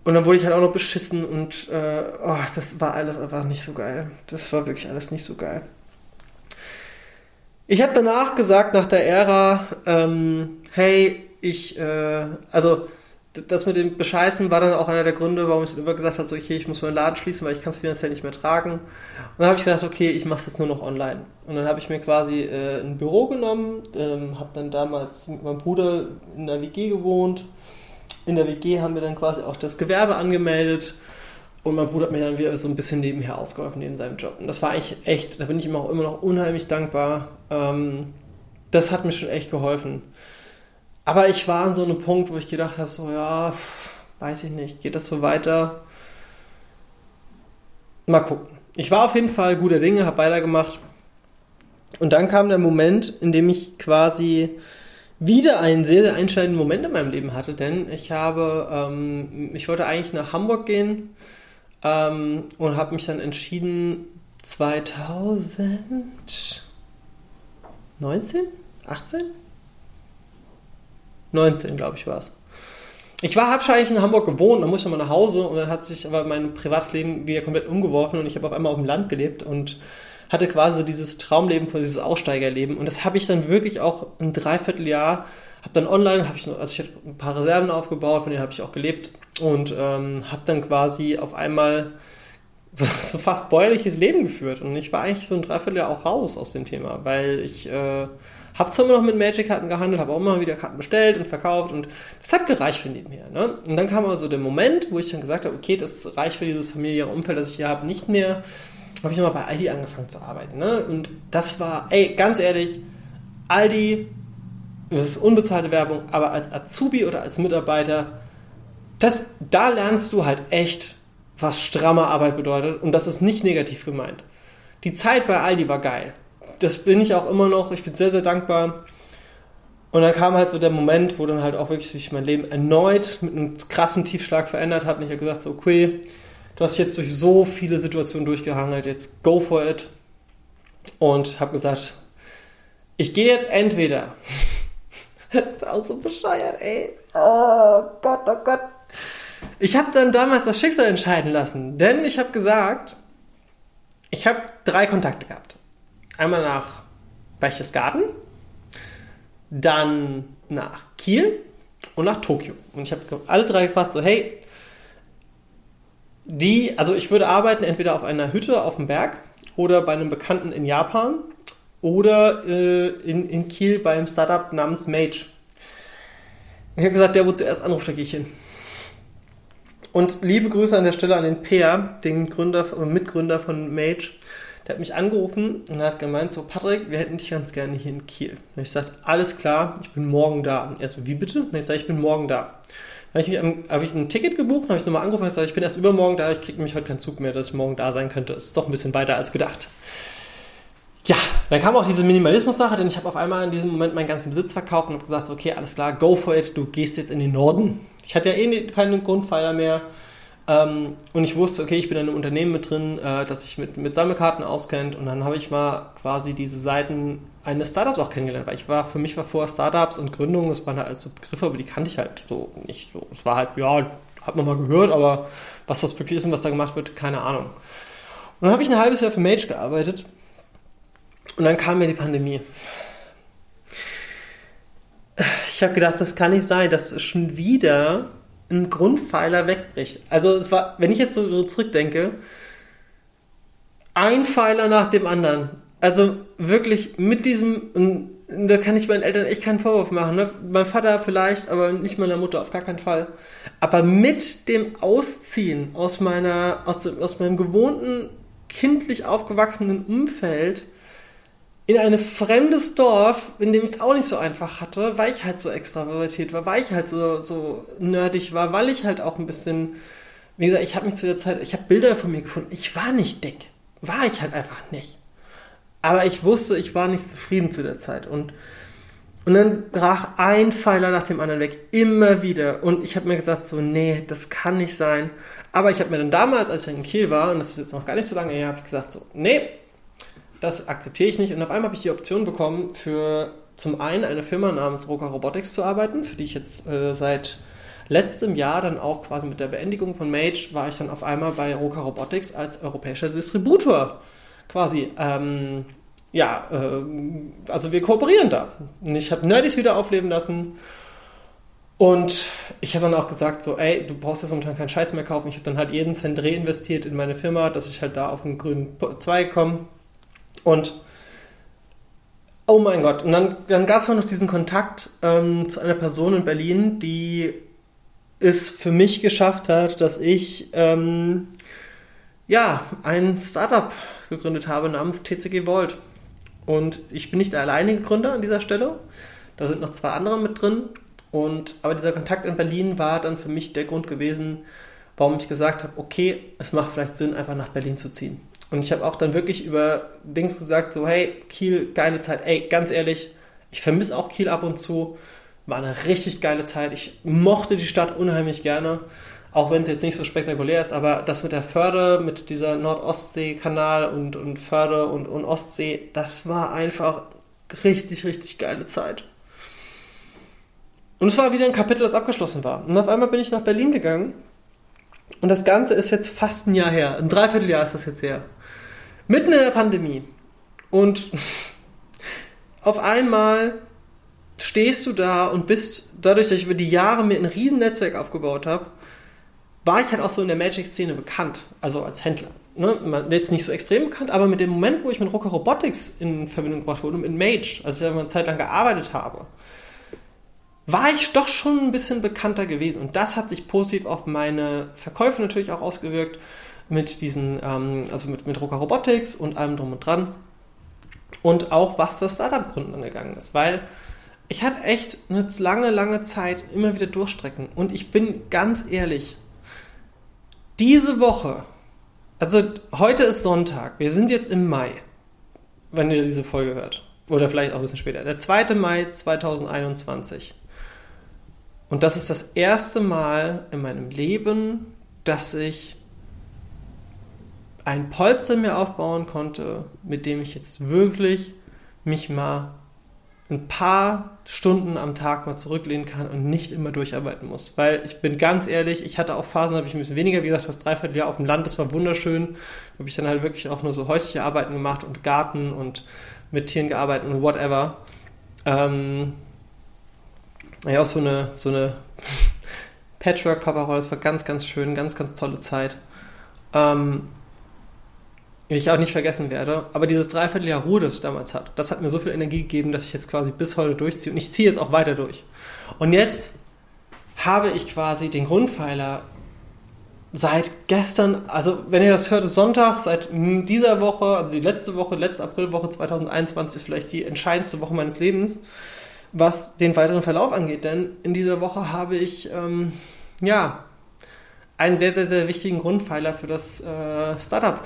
Und dann wurde ich halt auch noch beschissen und äh, oh, das war alles einfach nicht so geil. Das war wirklich alles nicht so geil. Ich habe danach gesagt, nach der Ära, ähm, hey, ich, äh, also das mit dem Bescheißen war dann auch einer der Gründe, warum ich dann immer gesagt habe, so, okay, ich muss meinen Laden schließen, weil ich kann es finanziell nicht mehr tragen. Und dann habe ich gesagt, okay, ich mache das nur noch online. Und dann habe ich mir quasi äh, ein Büro genommen, ähm, habe dann damals mit meinem Bruder in der WG gewohnt. In der WG haben wir dann quasi auch das Gewerbe angemeldet und mein Bruder hat mir dann wieder so ein bisschen nebenher ausgeholfen neben seinem Job. Und das war eigentlich echt, da bin ich ihm auch immer noch unheimlich dankbar. Ähm, das hat mir schon echt geholfen. Aber ich war an so einem Punkt, wo ich gedacht habe, so ja, weiß ich nicht, geht das so weiter? Mal gucken. Ich war auf jeden Fall guter Dinge, habe weitergemacht. Und dann kam der Moment, in dem ich quasi wieder einen sehr, sehr einschneidenden Moment in meinem Leben hatte, denn ich habe, ähm, ich wollte eigentlich nach Hamburg gehen ähm, und habe mich dann entschieden, 2019? 18? 19, glaube ich, war es. Ich war, eigentlich in Hamburg gewohnt, dann musste ich mal nach Hause und dann hat sich aber mein Privatleben wieder komplett umgeworfen und ich habe auf einmal auf dem Land gelebt und hatte quasi dieses Traumleben von dieses Aussteigerleben und das habe ich dann wirklich auch ein Dreivierteljahr habe dann online, habe ich noch, also ich habe ein paar Reserven aufgebaut, von denen habe ich auch gelebt und ähm, habe dann quasi auf einmal so, so, fast bäuerliches Leben geführt und ich war eigentlich so ein Dreivierteljahr auch raus aus dem Thema, weil ich äh, habe zwar immer noch mit Magic-Karten gehandelt, habe auch immer wieder Karten bestellt und verkauft und das hat gereicht für nebenher. Ne? Und dann kam also der Moment, wo ich dann gesagt habe, okay, das reicht für dieses familiäre Umfeld, das ich hier habe, nicht mehr. Habe ich nochmal bei Aldi angefangen zu arbeiten. Ne? Und das war, ey, ganz ehrlich, Aldi das ist unbezahlte Werbung, aber als Azubi oder als Mitarbeiter, das, da lernst du halt echt, was stramme Arbeit bedeutet und das ist nicht negativ gemeint. Die Zeit bei Aldi war geil. Das bin ich auch immer noch, ich bin sehr, sehr dankbar. Und dann kam halt so der Moment, wo dann halt auch wirklich sich mein Leben erneut mit einem krassen Tiefschlag verändert hat. Und ich habe gesagt, so, okay, du hast jetzt durch so viele Situationen durchgehangelt, jetzt go for it. Und habe gesagt, ich gehe jetzt entweder das ist auch so bescheuert, ey. Oh Gott, oh Gott. Ich habe dann damals das Schicksal entscheiden lassen, denn ich habe gesagt, ich habe drei Kontakte gehabt. Einmal nach Berchtesgaden, dann nach Kiel und nach Tokio. Und ich habe alle drei gefragt, so hey, die, also ich würde arbeiten entweder auf einer Hütte auf dem Berg oder bei einem Bekannten in Japan oder äh, in, in Kiel beim Startup namens Mage. Ich habe gesagt, der, wo zuerst anruft, da gehe ich hin. Und liebe Grüße an der Stelle an den Peer, den Gründer und Mitgründer von Mage. Der hat mich angerufen und hat gemeint, so Patrick, wir hätten dich ganz gerne hier in Kiel. Und ich sagte, alles klar, ich bin morgen da. Und er so, wie bitte? Und ich sage, ich bin morgen da. Dann habe ich, hab ich ein Ticket gebucht, habe ich nochmal angerufen und gesagt, ich bin erst übermorgen da, ich kriege nämlich heute keinen Zug mehr, dass ich morgen da sein könnte. Das ist doch ein bisschen weiter als gedacht. Ja, dann kam auch diese Minimalismus-Sache, denn ich habe auf einmal in diesem Moment meinen ganzen Besitz verkauft und habe gesagt, okay, alles klar, go for it, du gehst jetzt in den Norden. Ich hatte ja eh keinen Grundpfeiler mehr. Ähm, und ich wusste, okay, ich bin in einem Unternehmen mit drin, äh, das sich mit, mit Sammelkarten auskennt. Und dann habe ich mal quasi diese Seiten eines Startups auch kennengelernt, weil ich war, für mich war vorher Startups und Gründungen, das waren halt als so Begriffe, aber die kannte ich halt so nicht so. Es war halt, ja, hat man mal gehört, aber was das wirklich ist und was da gemacht wird, keine Ahnung. Und dann habe ich ein halbes Jahr für Mage gearbeitet Und dann kam mir die Pandemie. Ich habe gedacht, das kann nicht sein, dass schon wieder ein Grundpfeiler wegbricht. Also es war, wenn ich jetzt so zurückdenke, ein Pfeiler nach dem anderen. Also wirklich mit diesem, da kann ich meinen Eltern echt keinen Vorwurf machen. Ne? Mein Vater vielleicht, aber nicht meiner Mutter, auf gar keinen Fall. Aber mit dem Ausziehen aus meiner, aus, aus meinem gewohnten, kindlich aufgewachsenen Umfeld in ein fremdes Dorf, in dem ich es auch nicht so einfach hatte, weil ich halt so extravertiert war, weil ich halt so, so nerdig war, weil ich halt auch ein bisschen, wie gesagt, ich habe mich zu der Zeit, ich habe Bilder von mir gefunden. Ich war nicht dick. War ich halt einfach nicht. Aber ich wusste, ich war nicht zufrieden zu der Zeit. Und, und dann brach ein Pfeiler nach dem anderen weg. Immer wieder. Und ich habe mir gesagt, so, nee, das kann nicht sein. Aber ich habe mir dann damals, als ich in Kiel war, und das ist jetzt noch gar nicht so lange her, habe ich gesagt, so, nee, das akzeptiere ich nicht. Und auf einmal habe ich die Option bekommen, für zum einen eine Firma namens Roka Robotics zu arbeiten, für die ich jetzt äh, seit letztem Jahr dann auch quasi mit der Beendigung von Mage war ich dann auf einmal bei Roka Robotics als europäischer Distributor quasi. Ähm, ja, äh, also wir kooperieren da. Und ich habe Nerdys wieder aufleben lassen. Und ich habe dann auch gesagt, so, ey, du brauchst jetzt momentan keinen Scheiß mehr kaufen. Ich habe dann halt jeden Cent reinvestiert in meine Firma, dass ich halt da auf den grünen Zweig komme. Und oh mein Gott, und dann, dann gab es auch noch diesen Kontakt ähm, zu einer Person in Berlin, die es für mich geschafft hat, dass ich ähm, ja ein Startup gegründet habe namens TCG Vault. Und ich bin nicht der alleinige Gründer an dieser Stelle. Da sind noch zwei andere mit drin. Und, aber dieser Kontakt in Berlin war dann für mich der Grund gewesen, warum ich gesagt habe, okay, es macht vielleicht Sinn, einfach nach Berlin zu ziehen. Und ich habe auch dann wirklich über Dings gesagt, so, hey, Kiel, geile Zeit. Ey, ganz ehrlich, ich vermisse auch Kiel ab und zu. War eine richtig geile Zeit. Ich mochte die Stadt unheimlich gerne. Auch wenn es jetzt nicht so spektakulär ist, aber das mit der Förde, mit dieser Nord-Ostsee-Kanal und, und Förde und, und Ostsee, das war einfach richtig, richtig geile Zeit. Und es war wieder ein Kapitel, das abgeschlossen war. Und auf einmal bin ich nach Berlin gegangen. Und das Ganze ist jetzt fast ein Jahr her. Ein Dreivierteljahr ist das jetzt her. Mitten in der Pandemie. Und auf einmal stehst du da und bist, dadurch, dass ich über die Jahre mir ein riesen Netzwerk aufgebaut habe, war ich halt auch so in der Magic-Szene bekannt, also als Händler. Ne? Jetzt nicht so extrem bekannt, aber mit dem Moment, wo ich mit Rocker Robotics in Verbindung gebracht wurde mit Mage, als ich eine Zeit lang gearbeitet habe, war ich doch schon ein bisschen bekannter gewesen. Und das hat sich positiv auf meine Verkäufe natürlich auch ausgewirkt mit diesen, ähm, also mit, mit Rocker Robotics und allem drum und dran. Und auch was das Startup-Gründen angegangen ist, weil ich hatte echt eine lange, lange Zeit immer wieder Durchstrecken. Und ich bin ganz ehrlich, diese Woche, also heute ist Sonntag, wir sind jetzt im Mai, wenn ihr diese Folge hört. Oder vielleicht auch ein bisschen später. Der 2. Mai 2021. Und das ist das erste Mal in meinem Leben, dass ich ein Polster mir aufbauen konnte, mit dem ich jetzt wirklich mich mal ein paar Stunden am Tag mal zurücklehnen kann und nicht immer durcharbeiten muss. Weil ich bin ganz ehrlich, ich hatte auch Phasen, da habe ich ein bisschen weniger, wie gesagt, das Dreivierteljahr auf dem Land, das war wunderschön. Da habe ich dann halt wirklich auch nur so häusliche Arbeiten gemacht und Garten und mit Tieren gearbeitet und whatever. Ähm, ja, so eine, so eine Patchwork-Papa-Rolle, das war ganz, ganz schön, ganz, ganz tolle Zeit. Ähm, die ich auch nicht vergessen werde. Aber dieses Dreivierteljahr Ruhe, das ich damals hatte, das hat mir so viel Energie gegeben, dass ich jetzt quasi bis heute durchziehe. Und ich ziehe jetzt auch weiter durch. Und jetzt habe ich quasi den Grundpfeiler seit gestern, also wenn ihr das hört, ist Sonntag, seit dieser Woche, also die letzte Woche, letzte Aprilwoche 2021 ist vielleicht die entscheidendste Woche meines Lebens, was den weiteren Verlauf angeht. Denn in dieser Woche habe ich, ähm, ja, einen sehr, sehr, sehr wichtigen Grundpfeiler für das äh, Startup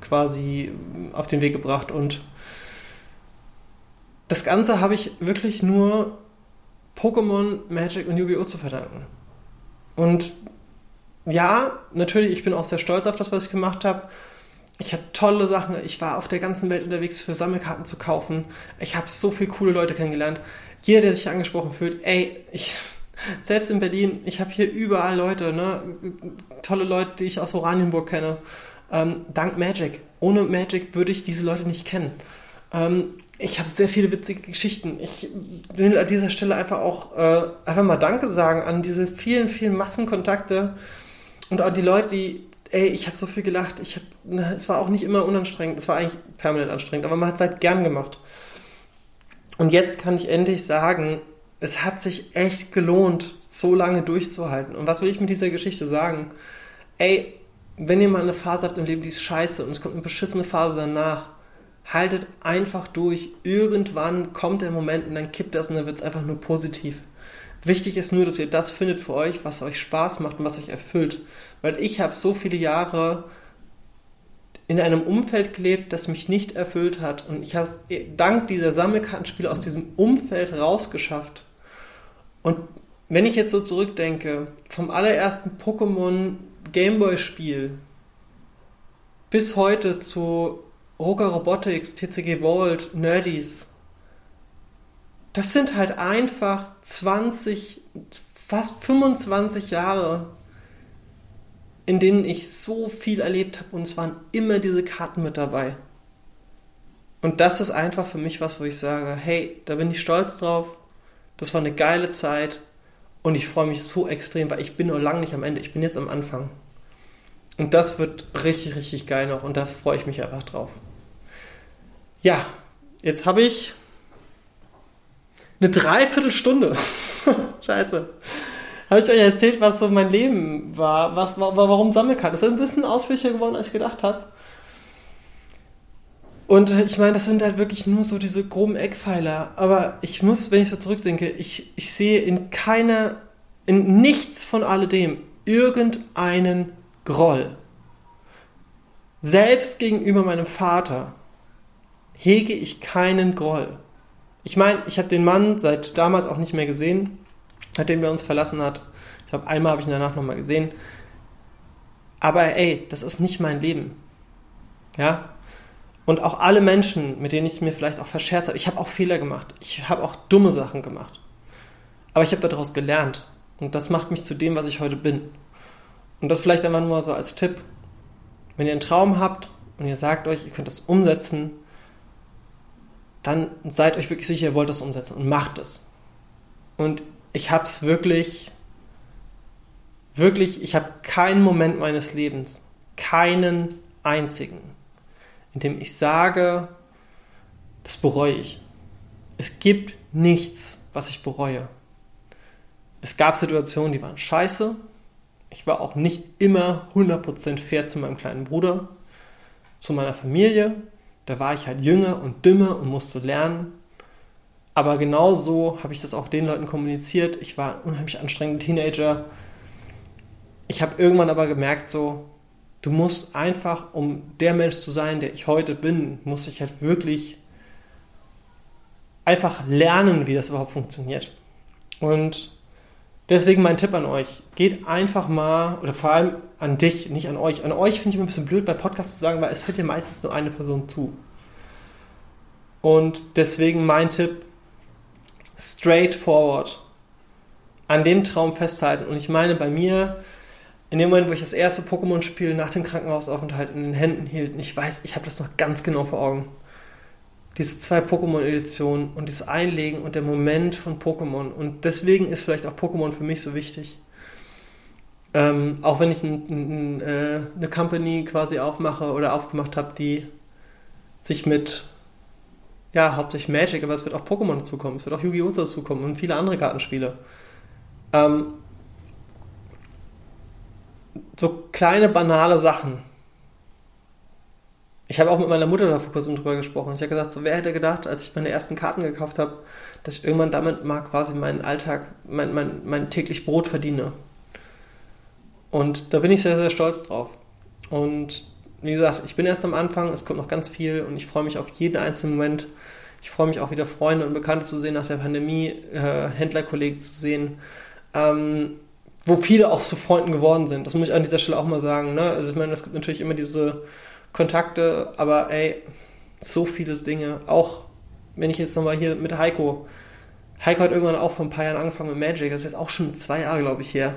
quasi auf den Weg gebracht. Und das Ganze habe ich wirklich nur Pokémon, Magic und Yu-Gi-Oh! zu verdanken. Und ja, natürlich, ich bin auch sehr stolz auf das, was ich gemacht habe. Ich habe tolle Sachen. Ich war auf der ganzen Welt unterwegs für Sammelkarten zu kaufen. Ich habe so viele coole Leute kennengelernt. Jeder, der sich angesprochen fühlt, ey, ich, selbst in Berlin, ich habe hier überall Leute, ne? Tolle Leute, die ich aus Oranienburg kenne ähm, dank Magic. Ohne Magic würde ich diese Leute nicht kennen. Ähm, ich habe sehr viele witzige Geschichten. Ich will an dieser Stelle einfach auch äh, einfach mal Danke sagen an diese vielen, vielen Massenkontakte und an die Leute, die, ey, ich habe so viel gelacht. Ich habe, es war auch nicht immer unanstrengend. Es war eigentlich permanent anstrengend, aber man hat es halt gern gemacht. Und jetzt kann ich endlich sagen, es hat sich echt gelohnt, so lange durchzuhalten. Und was will ich mit dieser Geschichte sagen? Ey, wenn ihr mal eine Phase habt im Leben, die ist scheiße und es kommt eine beschissene Phase danach, haltet einfach durch. Irgendwann kommt der Moment und dann kippt das und dann wird es einfach nur positiv. Wichtig ist nur, dass ihr das findet für euch, was euch Spaß macht und was euch erfüllt. Weil ich habe so viele Jahre in einem Umfeld gelebt, das mich nicht erfüllt hat. Und ich habe es dank dieser Sammelkartenspiele aus diesem Umfeld rausgeschafft. Und wenn ich jetzt so zurückdenke, vom allerersten Pokémon Gameboy-Spiel bis heute zu Roger Robotics, TCG Vault, Nerdies, das sind halt einfach 20, fast 25 Jahre, in denen ich so viel erlebt habe und es waren immer diese Karten mit dabei. Und das ist einfach für mich was, wo ich sage, hey, da bin ich stolz drauf. Das war eine geile Zeit und ich freue mich so extrem, weil ich bin noch lange nicht am Ende, ich bin jetzt am Anfang. Und das wird richtig, richtig geil noch und da freue ich mich einfach drauf. Ja, jetzt habe ich eine Dreiviertelstunde. Scheiße. Habe ich euch erzählt, was so mein Leben war, was, warum Sammelkarten. Das ist ein bisschen ausführlicher geworden, als ich gedacht habe. Und ich meine, das sind halt wirklich nur so diese groben Eckpfeiler. Aber ich muss, wenn ich so zurückdenke, ich, ich sehe in keiner, in nichts von alledem irgendeinen Groll. Selbst gegenüber meinem Vater hege ich keinen Groll. Ich meine, ich habe den Mann seit damals auch nicht mehr gesehen, seitdem er uns verlassen hat. Ich glaube, einmal habe ich ihn danach nochmal gesehen. Aber ey, das ist nicht mein Leben. Ja? Und auch alle Menschen, mit denen ich es mir vielleicht auch verscherzt habe, ich habe auch Fehler gemacht. Ich habe auch dumme Sachen gemacht. Aber ich habe daraus gelernt. Und das macht mich zu dem, was ich heute bin. Und das vielleicht einmal nur so als Tipp. Wenn ihr einen Traum habt und ihr sagt euch, ihr könnt das umsetzen, dann seid euch wirklich sicher, ihr wollt das umsetzen und macht es. Und ich habe es wirklich, wirklich, ich habe keinen Moment meines Lebens, keinen einzigen, in dem ich sage, das bereue ich. Es gibt nichts, was ich bereue. Es gab Situationen, die waren scheiße. Ich war auch nicht immer 100% fair zu meinem kleinen Bruder, zu meiner Familie, da war ich halt jünger und dümmer und musste lernen. Aber genau so habe ich das auch den Leuten kommuniziert. Ich war ein unheimlich anstrengender Teenager. Ich habe irgendwann aber gemerkt, so, du musst einfach, um der Mensch zu sein, der ich heute bin, muss ich halt wirklich einfach lernen, wie das überhaupt funktioniert. Und deswegen mein Tipp an euch, geht einfach mal, oder vor allem an dich, nicht an euch. An euch finde ich immer ein bisschen blöd bei Podcasts zu sagen, weil es hört dir meistens nur eine Person zu. Und deswegen mein Tipp, straightforward. An dem Traum festhalten. Und ich meine, bei mir, in dem Moment, wo ich das erste Pokémon-Spiel nach dem Krankenhausaufenthalt in den Händen hielt, und ich weiß, ich habe das noch ganz genau vor Augen. Diese zwei Pokémon-Editionen und das Einlegen und der Moment von Pokémon. Und deswegen ist vielleicht auch Pokémon für mich so wichtig. Ähm, auch wenn ich ein, ein, äh, eine Company quasi aufmache oder aufgemacht habe, die sich mit, ja, hauptsächlich Magic, aber es wird auch Pokémon dazukommen, es wird auch Yu-Gi-Oh! dazukommen und viele andere Kartenspiele. Ähm, so kleine, banale Sachen. Ich habe auch mit meiner Mutter da vor kurzem drüber gesprochen. Ich habe gesagt, so wer hätte gedacht, als ich meine ersten Karten gekauft habe, dass ich irgendwann damit mal quasi meinen Alltag, mein, mein, mein täglich Brot verdiene. Und da bin ich sehr, sehr stolz drauf. Und wie gesagt, ich bin erst am Anfang, es kommt noch ganz viel und ich freue mich auf jeden einzelnen Moment. Ich freue mich auch wieder Freunde und Bekannte zu sehen nach der Pandemie, äh, Händlerkollegen zu sehen, ähm, wo viele auch zu Freunden geworden sind. Das muss ich an dieser Stelle auch mal sagen. Ne? Also ich meine, es gibt natürlich immer diese Kontakte, aber ey, so viele Dinge. Auch wenn ich jetzt nochmal hier mit Heiko, Heiko hat irgendwann auch vor ein paar Jahren angefangen mit Magic, das ist jetzt auch schon zwei Jahre, glaube ich, her.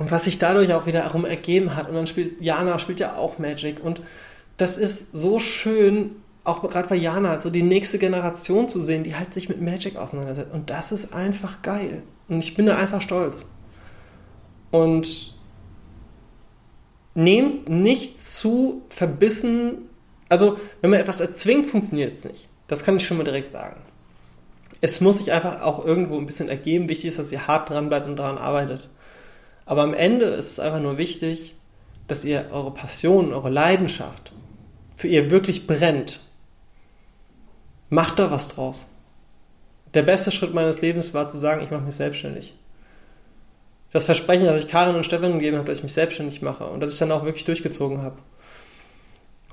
Und was sich dadurch auch wiederum ergeben hat. Und dann spielt Jana spielt ja auch Magic. Und das ist so schön, auch gerade bei Jana, so die nächste Generation zu sehen, die halt sich mit Magic auseinandersetzt. Und das ist einfach geil. Und ich bin da einfach stolz. Und nehmt nicht zu verbissen, also wenn man etwas erzwingt, funktioniert es nicht. Das kann ich schon mal direkt sagen. Es muss sich einfach auch irgendwo ein bisschen ergeben. Wichtig ist, dass ihr hart dran bleibt und daran arbeitet. Aber am Ende ist es einfach nur wichtig, dass ihr eure Passion, eure Leidenschaft für ihr wirklich brennt. Macht da was draus. Der beste Schritt meines Lebens war zu sagen, ich mache mich selbstständig. Das Versprechen, das ich Karin und Stefan gegeben habe, dass ich mich selbstständig mache und dass ich dann auch wirklich durchgezogen habe.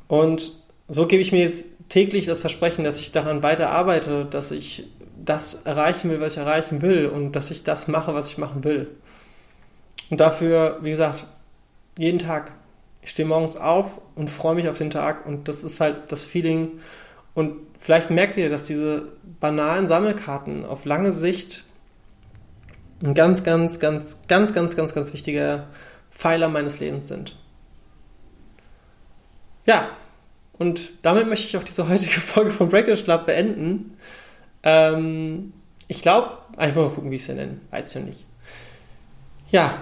Und so gebe ich mir jetzt täglich das Versprechen, dass ich daran weiter arbeite, dass ich das erreichen will, was ich erreichen will und dass ich das mache, was ich machen will. Und dafür, wie gesagt, jeden Tag. Ich stehe morgens auf und freue mich auf den Tag und das ist halt das Feeling. Und vielleicht merkt ihr, dass diese banalen Sammelkarten auf lange Sicht ein ganz, ganz, ganz, ganz, ganz, ganz, ganz wichtiger Pfeiler meines Lebens sind. Ja, und damit möchte ich auch diese heutige Folge von Breakers Club beenden. Ähm, ich glaube, ich mal gucken, wie ich es nenne. Weiß ja nicht. Ja,